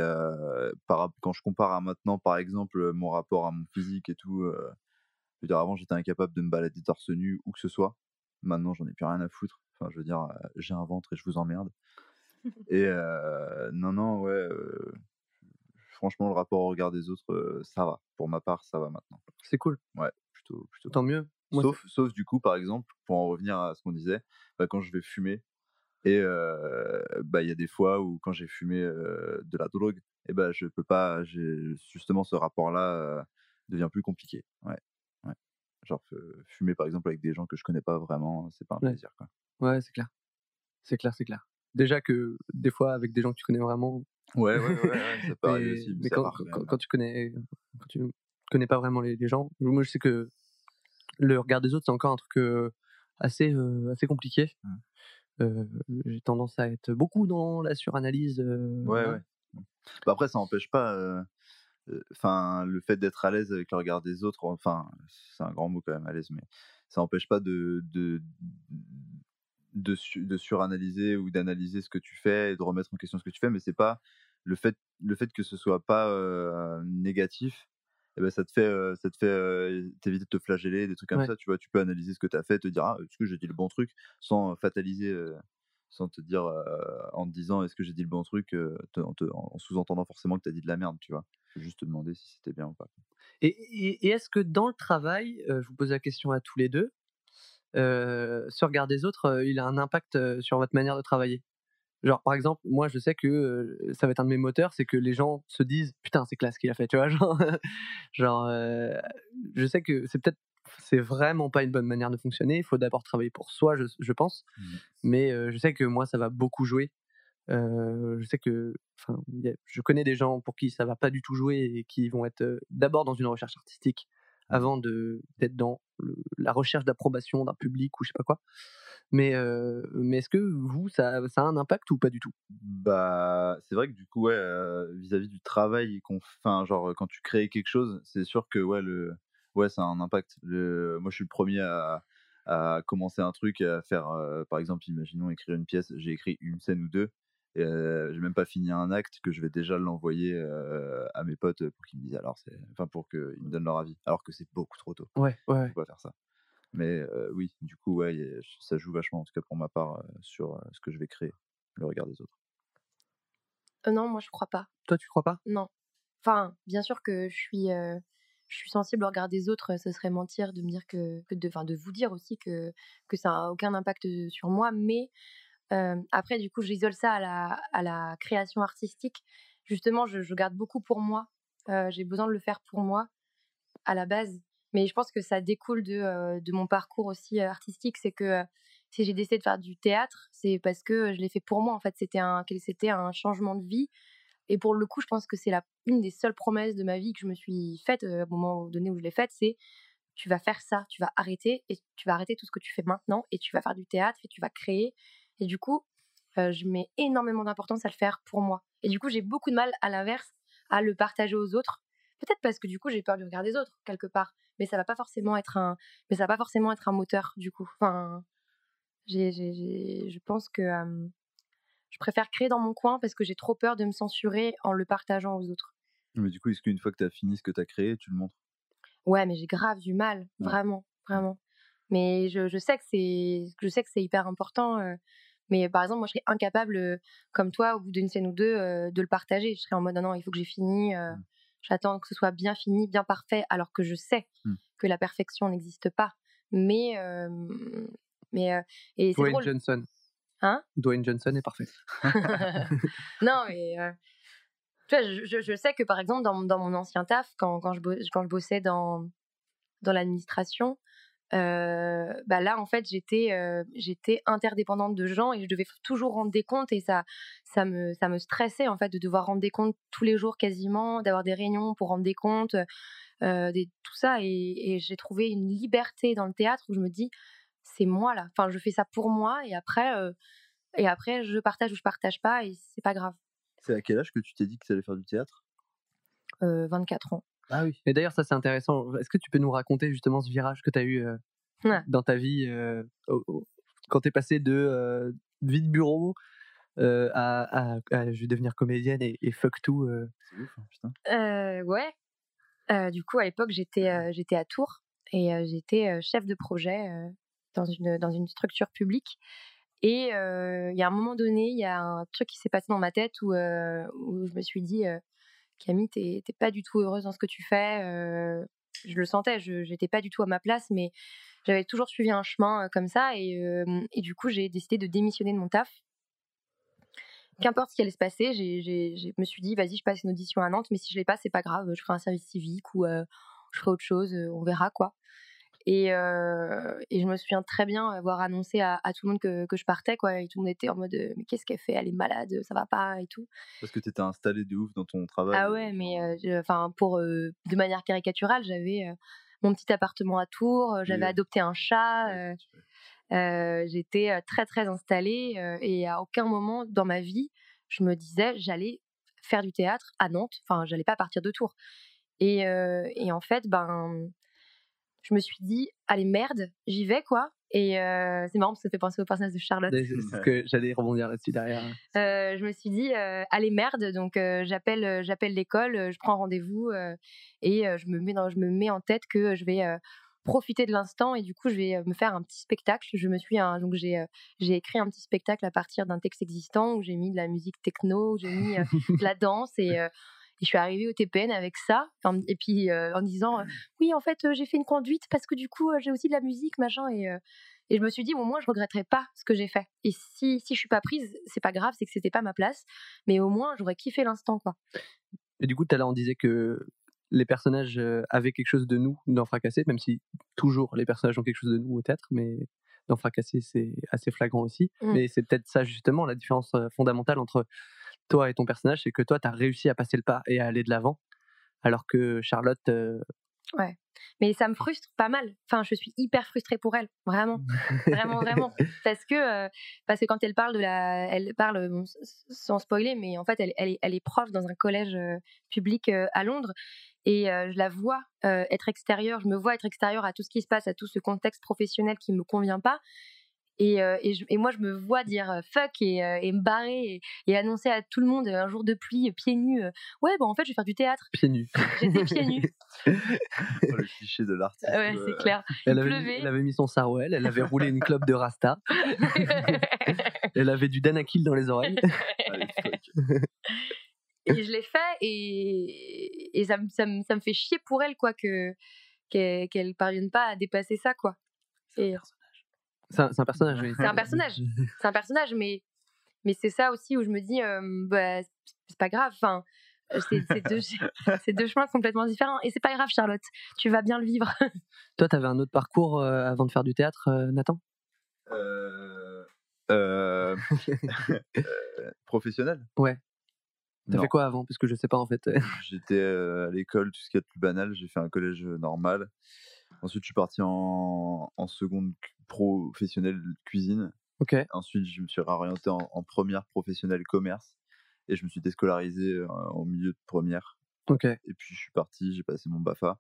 par, quand je compare à maintenant, par exemple, mon rapport à mon physique et tout, je veux dire, avant, j'étais incapable de me balader torse nu où que ce soit. Maintenant, j'en ai plus rien à foutre. Enfin, je veux dire, j'ai un ventre et je vous emmerde. et non, non, ouais. franchement, le rapport au regard des autres, euh, ça va. Pour ma part, ça va maintenant. C'est cool. Ouais, plutôt, plutôt Tant mieux. Moi, sauf, sauf du coup, par exemple, pour en revenir à ce qu'on disait, bah, quand je vais fumer, et bah, il y a des fois où quand j'ai fumé de la drogue, et bah, je peux pas, justement, ce rapport-là devient plus compliqué. Ouais, ouais. Genre, fumer par exemple avec des gens que je connais pas vraiment, c'est pas un Ouais. plaisir. Quoi. Ouais, c'est clair. C'est clair, c'est clair. Déjà que des fois, avec des gens que tu connais vraiment, Ouais, ouais, ouais, ouais, ça peut arriver aussi. mais quand, part quand quand- même. quand tu connais, quand tu connais pas vraiment les, les gens, moi je sais que le regard des autres c'est encore un truc euh, assez euh, assez compliqué. J'ai tendance à être beaucoup dans la suranalyse. Ouais, ouais. Bah, après, ça n'empêche pas. Enfin, le fait d'être à l'aise avec le regard des autres, enfin, c'est un grand mot quand même, à l'aise, mais ça n'empêche pas de, de, de, su- de suranalyser ou d'analyser ce que tu fais et de remettre en question ce que tu fais, mais c'est pas le fait, le fait que ce soit pas euh, négatif. Eh ben, ça te fait, euh, ça te fait euh, t'éviter de te flageller, des trucs comme Ouais. ça. Tu vois, tu peux analyser ce que tu as fait, te dire, ah, est-ce que j'ai dit le bon truc, sans fataliser, euh, sans te dire, en te disant, est-ce que j'ai dit le bon truc, te- en, te- en sous-entendant forcément que tu as dit de la merde, tu vois? Juste te demander si c'était bien ou pas. Et, et- et est-ce que dans le travail, je vous pose la question à tous les deux, ce regard des autres, il a un impact sur votre manière de travailler? Genre, par exemple, moi, je sais que euh, ça va être un de mes moteurs, c'est que les gens se disent Putain, c'est classe ce qu'il a fait, tu vois. Genre, genre euh, je sais que c'est peut-être, c'est vraiment pas une bonne manière de fonctionner. Il faut d'abord travailler pour soi, je, je pense. Mhm. Mais euh, je sais que moi, ça va beaucoup jouer. Je sais que, y a- je connais des gens pour qui ça va pas du tout jouer et qui vont être d'abord dans une recherche artistique avant de d'être dans le- la recherche d'approbation d'un public ou je sais pas quoi. Mais, mais est-ce que vous, ça, ça, a un impact ou pas du tout? Bah, c'est vrai que du coup, ouais, vis-à-vis du travail qu'on genre quand tu crées quelque chose, c'est sûr que ouais, le, ouais, ça a un impact. Le, moi, je suis le premier à, à commencer un truc, à faire, par exemple, imaginons écrire une pièce, j'ai écrit une scène ou deux, et j'ai même pas fini un acte que je vais déjà l'envoyer à mes potes pour qu'ils me disent alors, c'est, enfin pour qu'ils me donnent leur avis, alors que c'est beaucoup trop tôt. Ouais, ouais. Faut pas faire ça. Mais oui, du coup, ouais, ça joue vachement, en tout cas pour ma part, sur ce que je vais créer, le regard des autres. non, moi je crois pas. Toi, tu crois pas? Non. Enfin, bien sûr que je suis je suis sensible au regard des autres, ce serait mentir de me dire que, que de, de vous dire aussi que, que ça n'a aucun impact sur moi. Mais après, du coup, j'isole ça à la, à la création artistique. Justement, je, garde beaucoup pour moi. J'ai besoin de le faire pour moi à la base. Mais je pense que ça découle de, de mon parcours aussi artistique. C'est que si j'ai décidé de faire du théâtre, c'est parce que je l'ai fait pour moi. En fait, c'était un, c'était un changement de vie. Et pour le coup, je pense que c'est une des seules promesses de ma vie que je me suis faite au moment donné où je l'ai faite, c'est tu vas faire ça, tu vas arrêter et tu vas arrêter tout ce que tu fais maintenant et tu vas faire du théâtre et tu vas créer. Et du coup, je mets énormément d'importance à le faire pour moi. Et du coup, j'ai beaucoup de mal, à l'inverse, à le partager aux autres. Peut-être parce que du coup, j'ai peur du regard des autres quelque part, mais ça va pas forcément être un, mais ça va pas forcément être un moteur du coup. Enfin, j'ai, je pense que je préfère créer dans mon coin parce que j'ai trop peur de me censurer en le partageant aux autres. Mais du coup, est-ce qu'une fois que tu as fini ce que tu as créé, tu le montres? Ouais, mais j'ai grave du mal, vraiment, vraiment. Mais je, je sais que c'est, je sais que c'est hyper important. mais par exemple, moi, je serais incapable, comme toi, au bout d'une scène ou deux, de le partager. Je serais en mode, non, il faut que j'ai fini. Mmh. J'attends que ce soit bien fini, bien parfait, alors que je sais mmh. que la perfection n'existe pas. Mais, mais et c'est drôle. Johnson. Hein? Dwayne Johnson est parfait. non, mais euh, tu vois, je, je, sais que par exemple, dans, dans mon ancien taf, quand, quand, je, quand je bossais dans, dans l'administration, euh, bah là, en fait, j'étais euh, j'étais interdépendante de gens et je devais toujours rendre des comptes et ça, ça, me, ça me stressait en fait de devoir rendre des comptes tous les jours quasiment, d'avoir des réunions pour rendre des comptes, des, tout ça. Et, et j'ai trouvé une liberté dans le théâtre où je me dis, c'est moi là. Enfin, je fais ça pour moi et après, et après, je partage ou je partage pas et c'est pas grave. C'est à quel âge que tu t'es dit que tu allais faire du théâtre? 24 ans. Ah oui. Et d'ailleurs, ça c'est intéressant. Est-ce que tu peux nous raconter justement ce virage que tu as eu dans ta vie quand tu es passé de vie de bureau à, je vais devenir comédienne et, fuck tout C'est ouf, hein, putain. ouais. du coup, à l'époque, j'étais j'étais à Tours et j'étais chef de projet dans une, dans une structure publique. Et il y a un moment donné, il y a un truc qui s'est passé dans ma tête où, où je me suis dit, Camille, t'es pas du tout heureuse dans ce que tu fais. je le sentais, je n'étais pas du tout à ma place, mais j'avais toujours suivi un chemin comme ça. Et, et du coup, j'ai décidé de démissionner de mon taf. Qu'importe ce qui allait se passer, je me suis dit, vas-y, je passe une audition à Nantes, mais si je l'ai pas, c'est pas grave, je ferai un service civique ou je ferai autre chose, on verra quoi. Et, et, je me souviens très bien avoir annoncé à, tout le monde que, que, je partais, quoi. Et tout le monde était en mode Mais qu'est-ce qu'elle fait? Elle est malade, ça va pas et tout. Parce que tu étais installé de ouf dans ton travail. Ah ouais, mais enfin, pour de manière caricaturale, j'avais mon petit appartement à Tours, j'avais adopté un chat. J'étais très très installée et à aucun moment dans ma vie, je me disais j'allais faire du théâtre à Nantes. Enfin, j'allais pas partir de Tours. Et, et en fait, ben je me suis dit, allez, merde, j'y vais, quoi. Et euh, c'est marrant parce que ça fait penser au personnage de Charlotte. C'est ce que j'allais rebondir là-dessus derrière. Euh, je me suis dit, euh, allez, merde, donc j'appelle j'appelle l'école, je prends rendez-vous et je, me mets dans, je me mets en tête que je vais profiter de l'instant et du coup, je vais me faire un petit spectacle. Je me suis, donc j'ai j'ai écrit un petit spectacle à partir d'un texte existant où j'ai mis de la musique techno, j'ai mis de la danse et et je suis arrivée au TPN avec ça, et puis en disant oui, en fait, j'ai fait une conduite parce que du coup, j'ai aussi de la musique, machin. Et, et je me suis dit, au moins, je regretterai pas ce que j'ai fait. Et si, si je suis pas prise, c'est pas grave, c'est que c'était pas ma place, mais au moins, j'aurais kiffé l'instant, quoi. Et du coup, tout à l'heure, on disait que les personnages avaient quelque chose de nous dans Fracassé, même si toujours les personnages ont quelque chose de nous au théâtre, mais dans Fracassé, c'est assez flagrant aussi. Mmh. Mais c'est peut-être ça, justement, la différence fondamentale entre toi et ton personnage, c'est que toi, tu as réussi à passer le pas et à aller de l'avant, alors que Charlotte, Ouais. Mais ça me frustre pas mal. Enfin, je suis hyper frustrée pour elle, vraiment, vraiment, vraiment, parce que parce que quand elle parle de la, elle parle sans spoiler, mais en fait, elle, elle, est, elle est prof dans un collège public à Londres et je la vois être extérieure. Je me vois être extérieure à tout ce qui se passe, à tout ce contexte professionnel qui me convient pas. Et, et, moi, je me vois dire fuck et, et me barrer et, annoncer à tout le monde un jour de pluie, pieds nus. ouais, bon, en fait, je vais faire du théâtre. Pieds nus. J'étais pieds nus. Oh, le cliché de l'artiste. Ouais, c'est clair. Elle avait, pleuvait. elle avait mis son sarouel, elle avait roulé une clope de Rasta, elle avait du Danakil dans les oreilles. Allez, fuck. et je l'ai fait et, ça, me, ça, ça me fait chier pour elle, quoi, que qu'elle qu'elle parvienne pas à dépasser ça, quoi. Et C'est un, personnage, oui. c'est un personnage. C'est un personnage, mais, mais c'est ça aussi où je me dis, euh, bah, c'est pas grave. Enfin, euh, c'est deux, c'est deux chemins complètement différents. Et c'est pas grave, Charlotte. Tu vas bien le vivre. Toi, t'avais un autre parcours euh, avant de faire du théâtre, euh, Nathan? Euh, euh, euh, professionnel? Ouais. T'as fait quoi avant? Parce que je sais pas en fait. J'étais à l'école, tout ce qu'il y a de plus banal. J'ai fait un collège normal. Ensuite, je suis parti en, en seconde professionnelle cuisine. ok. Ensuite, je me suis réorienté en, en première professionnelle commerce. Et je me suis déscolarisé euh, au milieu de première. Ok. Et puis, je suis parti, j'ai passé mon BAFA.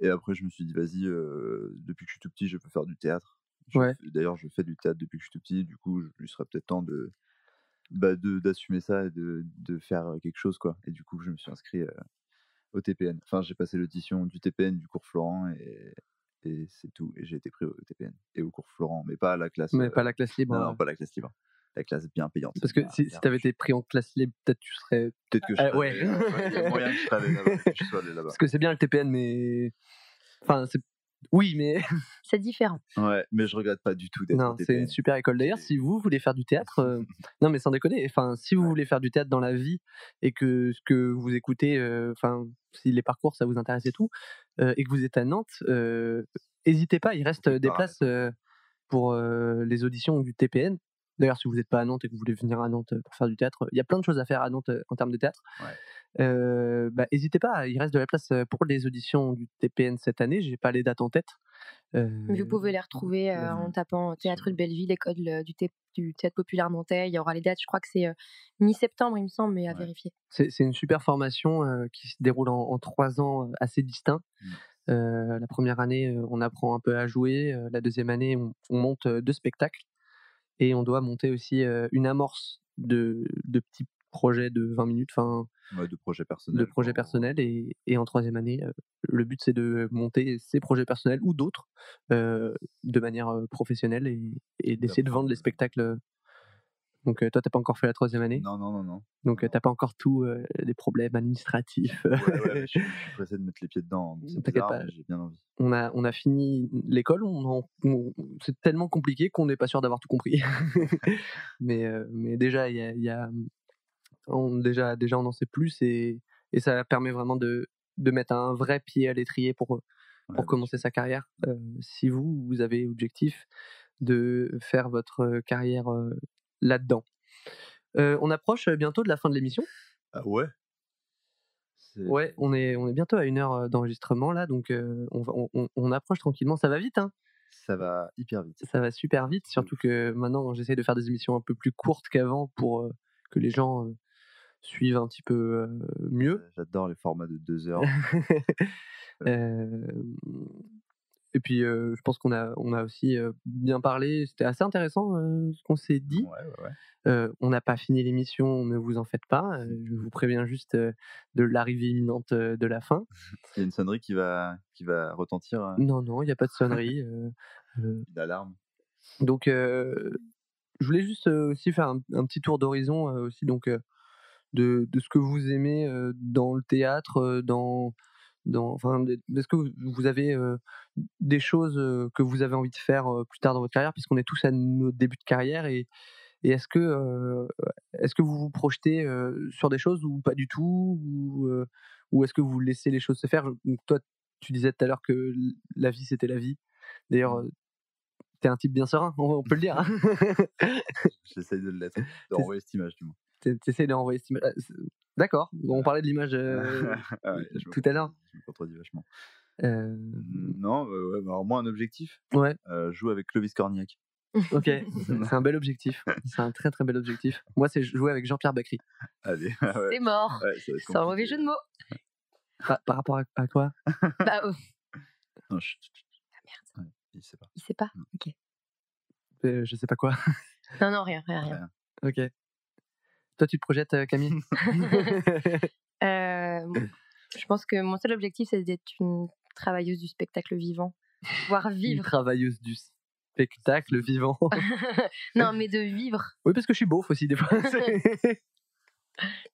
Et après, je me suis dit, vas-y, euh, depuis que je suis tout petit, je peux faire du théâtre. Ouais. D'ailleurs, je fais du théâtre depuis que je suis tout petit. Du coup, il serait peut-être temps de bah, d'assumer ça et de, de faire euh, quelque chose. quoi. Et du coup, je me suis inscrit euh, au TPN. Enfin, j'ai passé l'audition du TPN, du cours Florent, et, et c'est tout. Et j'ai été pris au TPN et au cours Florent, mais pas à la classe. Mais pas la classe libre. Non, non, pas la classe libre. La classe bien payante. Parce que bien- si, bien si t'avais été pris en classe libre, peut-être tu serais. Peut-être que je Ah, serais ouais. Il y a moyen que je serais allé là-bas. que je sois allé là-bas. Parce que c'est bien le TPN, mais. Enfin, c'est. Oui, mais. C'est différent. Ouais, mais je regrette pas du tout d'être Non, c'est une super école. D'ailleurs, si vous voulez faire du théâtre, euh, non mais sans déconner, enfin, si vous Ouais. voulez faire du théâtre dans la vie et que ce que vous écoutez, euh, enfin, si les parcours ça vous intéresse et tout, euh, et que vous êtes à Nantes, n'hésitez pas, il reste des places pour les auditions du TPN. D'ailleurs, si vous n'êtes pas à Nantes et que vous voulez venir à Nantes pour faire du théâtre, il y a plein de choses à faire à Nantes en termes de théâtre. Ouais. Euh, bah, n'hésitez pas, il reste de la place euh, pour les auditions du TPN cette année. J'ai pas les dates en tête. Euh, vous pouvez les retrouver euh, en tapant Théâtre de Belleville, école euh, du, du théâtre populaire nantais. Il y aura les dates, je crois que c'est euh, mi-septembre, il me semble, mais à Ouais. vérifier. C'est une super formation euh, qui se déroule en, en trois ans euh, assez distincts. Mm. Euh, la première année, euh, on apprend un peu à jouer. euh, la deuxième année, on, on monte euh, deux spectacles. Et on doit monter aussi euh, une amorce de, de petits projets de 20 minutes, enfin, Ouais, de projets personnels. de projets personnels. Et, et en troisième année, le but, c'est de monter ces projets personnels ou d'autres euh, de manière professionnelle et, et d'essayer de vendre les spectacles. Donc, toi, t'as pas encore fait la troisième année? Non, non, non, non. Donc, euh, t'as pas encore tous euh, les problèmes administratifs. Ouais, ouais, je, je suis pressé de mettre les pieds dedans. T'inquiète pas. j'ai bien envie. on a, on a fini l'école, on c'est tellement compliqué qu'on n'est pas sûr d'avoir tout compris. mais, euh, mais déjà, il y a, il y a- on, déjà, déjà, on en sait plus et, et ça permet vraiment de, de mettre un vrai pied à l'étrier pour, pour commencer sa carrière. Euh, si vous, vous avez objectif de faire votre euh, carrière euh, là-dedans. Euh, on approche bientôt de la fin de l'émission. Ah ouais? Ouais, on est, on est bientôt à une heure d'enregistrement là, donc on, va- on- on- on approche tranquillement. Ça va vite, hein? Ça va hyper vite. ça va super vite, surtout que maintenant j'essaie de faire des émissions un peu plus courtes qu'avant pour euh, que les gens euh, suivent un petit peu mieux. J'adore les formats de deux heures. Et puis je pense qu'on a, on a aussi bien parlé, c'était assez intéressant ce qu'on s'est dit. Ouais, ouais, ouais. On n'a pas fini l'émission, ne vous en faites pas, je vous préviens juste de l'arrivée imminente de la fin. Il y a une sonnerie qui va, qui va retentir. Non, non, il n'y a pas de sonnerie. euh, euh, Une alarme. Donc, je voulais juste aussi faire un, un petit tour d'horizon aussi, donc de, de ce que vous aimez dans le théâtre, dans, dans, enfin, est-ce que vous, avez des choses que vous avez envie de faire plus tard dans votre carrière, puisqu'on est tous à notre début de carrière, et, et est-ce que, euh, est-ce que vous vous projetez euh, sur des choses ou pas du tout, ou, euh, ou est-ce que vous laissez les choses se faire? Donc, Toi, tu disais tout à l'heure que la vie c'était la vie. D'ailleurs, euh, t'es un type bien serein, on, on peut le dire. hein. J'essaye de l'être. De renvoyer cette image, du moins. T'es- T'essayes d'envoyer cette image. Ah, c'est- D'accord, on parlait de l'image euh, Ah ouais, je tout à l'heure. Je me contredis vachement. Euh, Non, euh, ouais, alors moi, un objectif, ouais, euh, jouer avec Clovis Cornillac. ok, c'est c'est un bel objectif. C'est un très très bel objectif. Moi, c'est jouer avec Jean-Pierre Bacry. Allez, ouais, C'est mort. être Sans mauvais jeu de mots. Par, par rapport à, à quoi Bah, oh, Non, chut. Ah, merde. Ouais, il sait pas. il sait pas? Non. Ok. Euh, Je sais pas quoi. Non, non, rien, rien, rien. ok. Toi, tu te projettes, euh, Camille Euh, je pense que mon seul objectif, c'est d'être une travailleuse du spectacle vivant. Pouvoir Une vivre. travailleuse du spectacle vivant. non, mais de vivre. oui, parce que je suis beauf aussi des fois.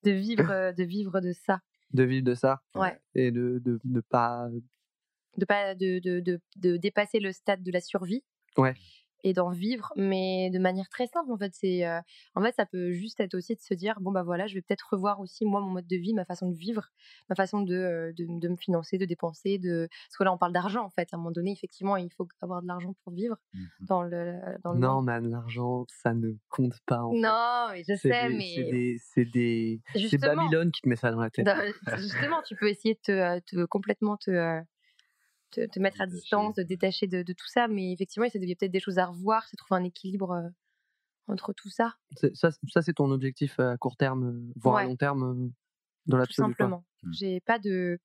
De vivre, euh, de vivre de ça. de vivre de ça Ouais. et de de ne pas. De, pas, de, de, de, de dépasser le stade de la survie. Ouais. Et d'en vivre, mais de manière très simple. En fait, c'est, euh, en fait, ça peut juste être aussi de se dire bon, bah voilà, je vais peut-être revoir aussi, moi, mon mode de vie, ma façon de vivre, ma façon de, euh, de, de me financer, de dépenser. De... Parce que là, on parle d'argent, en fait. À un moment donné, effectivement, il faut avoir de l'argent pour vivre Mhm. dans le, dans le Non, man, l'argent, ça ne compte pas. En fait. Non, mais je C'est sais, des- mais. c'est des, c'est des, c'est Justement. Babylone qui te met ça dans la tête. Justement, tu peux essayer de te, euh, te- complètement te, te, te mettre à distance, de détacher de, de tout ça, mais effectivement, il y a peut-être des choses à revoir, c'est trouver un équilibre euh, entre tout ça, Ça, c'est- ça c'est ton objectif à court terme, euh, voire à long terme, euh, dans tout l'absolu. quoi. simplement. Mm. J'ai pas de.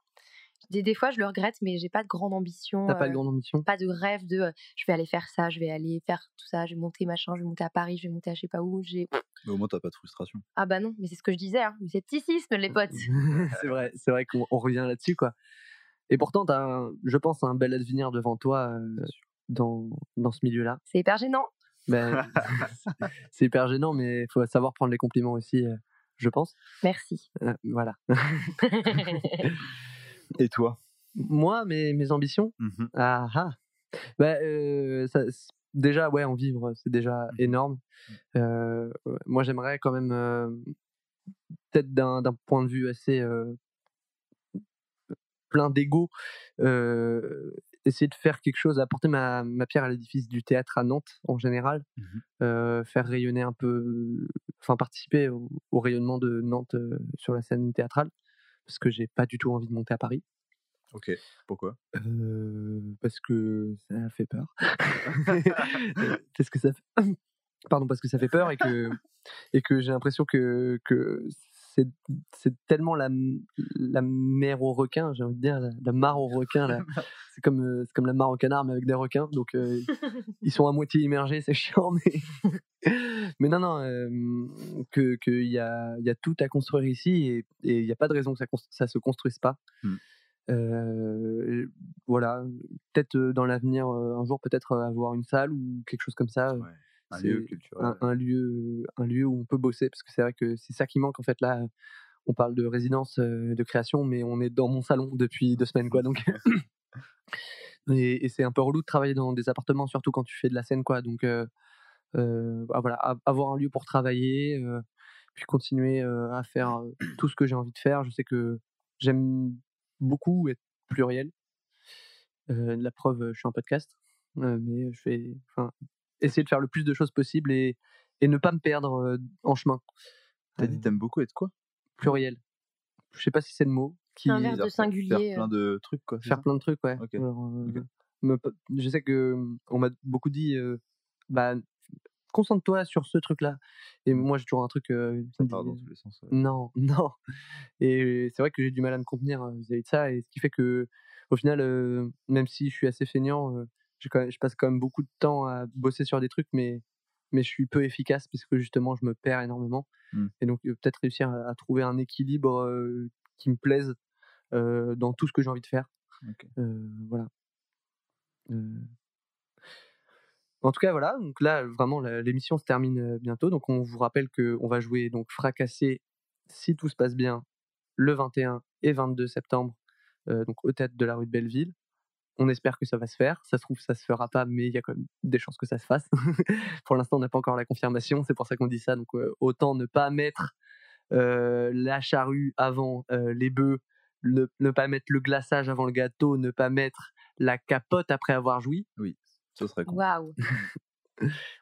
Des, des fois, je le regrette, mais j'ai pas de grande ambition. T'as pas de euh, grande ambition? pas de rêve de euh, je vais aller faire ça, je vais aller faire tout ça, je vais monter machin, je vais monter à Paris, je vais monter à je sais pas où. J'ai Mais au moins, t'as pas de frustration. ah bah non, mais c'est ce que je disais, hein, c'est scepticisme les potes. c'est vrai, c'est vrai qu'on on revient là-dessus, quoi. Et pourtant, t'as, un- je pense, un bel avenir devant toi euh, dans, dans ce milieu-là. C'est hyper gênant. Ben, c'est hyper gênant, mais il faut savoir prendre les compliments aussi, euh, je pense. Merci. Euh, voilà. Et toi? Moi, mes, mes ambitions, Mhm. ah ah. Ça- c- déjà, ouais, en vivre, c'est déjà Mhm. énorme. Euh, moi, j'aimerais quand même, euh, peut-être d'un d'un point de vue assez euh, plein d'ego, euh, essayer de faire quelque chose, apporter ma, ma pierre à l'édifice du théâtre à Nantes en général, euh, faire rayonner un peu, enfin participer au, au rayonnement de Nantes euh, sur la scène théâtrale, parce que j'ai pas du tout envie de monter à Paris. Ok. Pourquoi? Parce que ça fait peur. parce que ça fait... Pardon, parce que ça fait peur et que, et que j'ai l'impression que, que c'est, c'est tellement la, la mer au requin, j'ai envie de dire, la, la mare au requin. Là. C'est, comme, euh, c'est comme la mare au canard, mais avec des requins. Donc, euh, ils sont à moitié immergés, c'est chiant. Mais, mais non, non, euh, que qu'il y a, il y a tout à construire ici et il n'y a pas de raison que ça, ça se construise pas. Mm. Euh, voilà, peut-être dans l'avenir, un jour, peut-être avoir une salle ou quelque chose comme ça. Ouais. Un lieu culturel. un, un lieu, un lieu où on peut bosser, parce que c'est vrai que c'est ça qui manque en fait là. On parle de résidence, de création, mais on est dans mon salon depuis deux semaines, quoi. Donc, et, et c'est un peu relou de travailler dans des appartements, surtout quand tu fais de la scène, quoi. Donc, euh, euh, bah, voilà, avoir un lieu pour travailler, euh, puis continuer à faire tout ce que j'ai envie de faire. Je sais que j'aime beaucoup être pluriel. La preuve, je suis en podcast, mais je enfin, essayer de faire le plus de choses possible et, et ne pas me perdre euh, en chemin. T'as Euh, dit t'aimes beaucoup être quoi? Pluriel. Je sais pas si c'est le mot. Qui, C'est un verbe de Faire- Faire singulier. plein de trucs, quoi. faire plein de trucs, ouais. Ok. Alors, euh, me je sais que on m'a beaucoup dit, euh, bah, concentre-toi sur ce truc-là. Et Mm. moi, j'ai toujours un truc euh, Ça part dans tous les sens. ouais. non, non. Et c'est vrai que j'ai du mal à me contenir euh, vis-à-vis de ça. Et ce qui fait que, au final, euh, même si je suis assez feignant, euh, je passe quand même beaucoup de temps à bosser sur des trucs, mais, mais je suis peu efficace parce que justement, je me perds énormément. Mm. Et donc, euh, peut-être réussir à, à trouver un équilibre euh, qui me plaise euh, dans tout ce que j'ai envie de faire. Voilà. En tout cas, voilà. Donc là, vraiment, l'émission se termine bientôt. Donc, on vous rappelle que on va jouer donc fracassé, si tout se passe bien, le 21 et 22 septembre, euh, donc au théâtre de la rue de Belleville. On espère que ça va se faire. Ça se trouve, ça se fera pas, mais il y a quand même des chances que ça se fasse. pour l'instant, on n'a pas encore la confirmation. C'est pour ça qu'on dit ça. Donc, euh, autant ne pas mettre euh, la charrue avant euh, les bœufs, ne, ne pas mettre le glaçage avant le gâteau, ne pas mettre la capote après avoir joui. Oui, ça serait con. Waouh.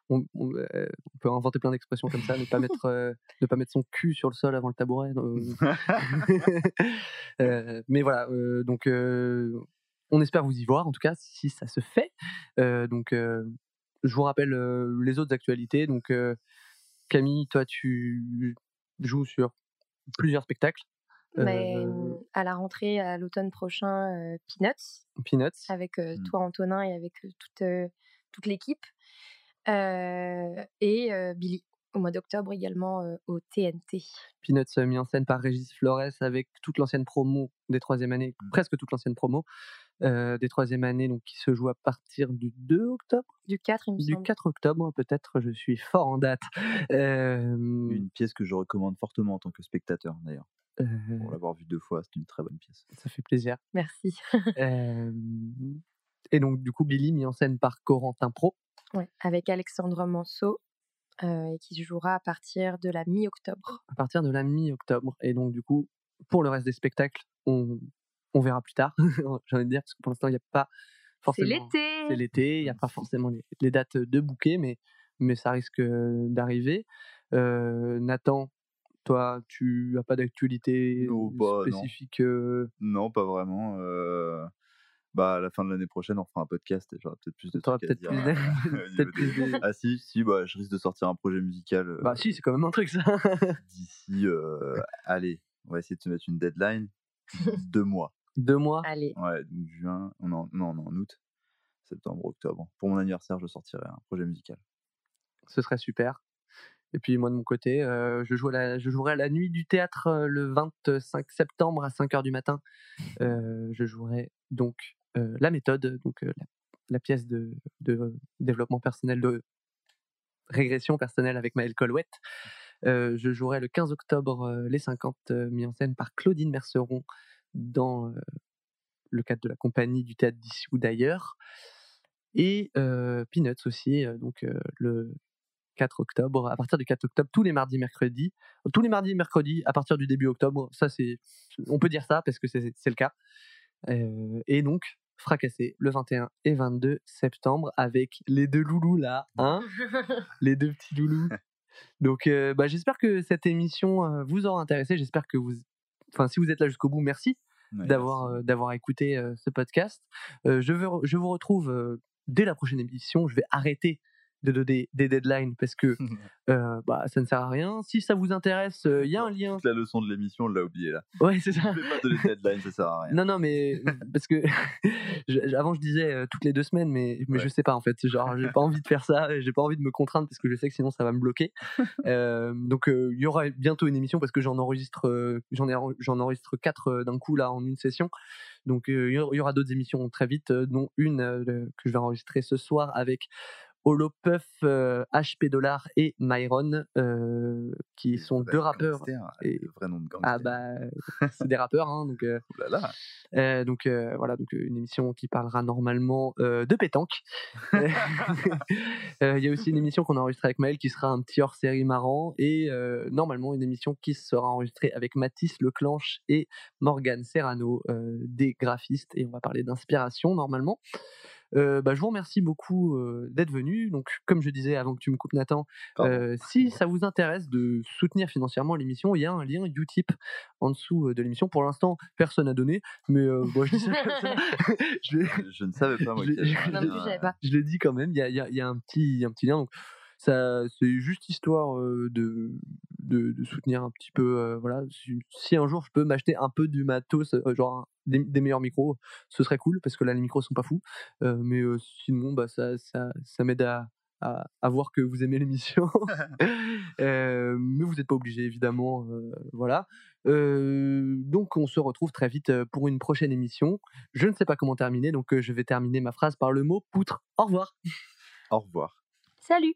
On, on, euh, on peut inventer plein d'expressions comme ça. Ne pas mettre, euh, ne pas mettre son cul sur le sol avant le tabouret. euh. Euh, mais voilà. euh, donc, euh, on espère vous y voir, en tout cas, si ça se fait. donc, je vous rappelle les autres actualités. Donc, Camille, toi, tu joues sur plusieurs spectacles. Mais, à la rentrée, à l'automne prochain, Peanuts. Peanuts. Avec mmh. toi, Antonin, et avec toute, toute l'équipe. et Billy au mois d'octobre également au TNT. Peanuts mis en scène par Régis Flores avec toute l'ancienne promo des troisième années, mmh. presque toute l'ancienne promo des troisième années, donc qui se joue à partir du 2 octobre? Du 4, il me Du 4 octobre, peut-être, je suis fort en date. Une pièce que je recommande fortement en tant que spectateur, d'ailleurs. Pour l'avoir vue deux fois, c'est une très bonne pièce. Ça fait plaisir. Merci. et donc, du coup, Billy mis en scène par Corentin Pro. Ouais, avec Alexandre Manceau, et qui se jouera à partir de la mi-octobre. À partir de la mi-octobre. Et donc, du coup, pour le reste des spectacles, on, on verra plus tard, j'ai envie de dire, parce que pour l'instant, il n'y a pas forcément. C'est l'été C'est l'été, il n'y a pas forcément les, dates de bouquet, mais, mais ça risque d'arriver. Nathan, toi, tu n'as pas d'actualité spécifique non. pas vraiment. Bah, à la fin de l'année prochaine, on fera un podcast et j'aurai peut-être plus de trucs à dire. Plus Ah si, si, bah, je risque de sortir un projet musical. bah si, c'est quand même un truc ça. D'ici, allez, on va essayer de se mettre une deadline. Deux mois. Deux mois? Allez. Ouais, donc juin, non, non, en août, septembre, octobre. Pour mon anniversaire, je sortirai un projet musical. Ce serait super. Et puis moi de mon côté, je, joue la, je jouerai à la nuit du théâtre le 25 septembre à 5h du matin. je jouerai donc la méthode, donc la, pièce de, de, développement personnel, de régression personnelle avec Maëlle Colwett. je jouerai le 15 octobre les 50 mis en scène par Claudine Merceron dans le cadre de la compagnie du théâtre d'ici ou d'ailleurs. Et Peanuts aussi, donc le 4 octobre, à partir du 4 octobre, tous les mardis, mercredis, tous les mardis et mercredis, à partir du début octobre, ça c'est, on peut dire ça parce que c'est le cas. et donc, fracassé le 21 et 22 septembre avec les deux loulous là, hein Les deux petits loulous. Donc, bah, j'espère que cette émission vous aura intéressé. J'espère que vous, enfin, si vous êtes là jusqu'au bout, merci d'avoir d'avoir écouté ce podcast. je, veux, je vous retrouve dès la prochaine émission. Je vais arrêter de donner des deadlines parce que euh, bah, ça ne sert à rien. Si ça vous intéresse, il y a un lien. la leçon de l'émission, on l'a oublié là. Ouais, c'est ça. pas donner de deadlines, ça sert à rien. Non, non, mais parce que avant je disais toutes les deux semaines, mais, mais je sais pas en fait. Genre, j'ai pas envie de faire ça, j'ai pas envie de me contraindre parce que je sais que sinon ça va me bloquer. donc il y aura bientôt une émission parce que j'en enregistre, j'en j'en enregistre quatre d'un coup là en une session. Donc il y aura d'autres émissions très vite, dont une que je vais enregistrer ce soir avec Holopuff, HP Dollar et Myron, qui sont deux rappeurs. Et... Le vrai nom de Ah bah, c'est des rappeurs, hein, donc. donc voilà, donc une émission qui parlera normalement de pétanque. Il y a aussi une émission qu'on a enregistrée avec Maël qui sera un petit hors-série marrant et normalement une émission qui sera enregistrée avec Mathis Leclanche et Morgan Serrano, des graphistes et on va parler d'inspiration normalement. Bah, je vous remercie beaucoup d'être venu. Donc, comme je disais avant que tu me coupes, Nathan, si ça vous intéresse de soutenir financièrement l'émission, il y a un lien Utip en dessous de l'émission. Pour l'instant, personne n'a donné, mais bon, je dis ça je, ne savais pas, moi. Je, je, je l'ai dit quand même. Il y a, y a, un, petit, un petit lien. Donc, ça c'est juste histoire de, de, soutenir un petit peu voilà si, un jour je peux m'acheter un peu du matos genre des, meilleurs micros ce serait cool parce que là les micros sont pas fous. Mais sinon bah ça ça, ça m'aide à, à, voir que vous aimez l'émission. Mais vous n'êtes pas obligé évidemment voilà. Donc on se retrouve très vite pour une prochaine émission. Je ne sais pas comment terminer donc je vais terminer ma phrase par le mot poutre. Au revoir. Au revoir. Salut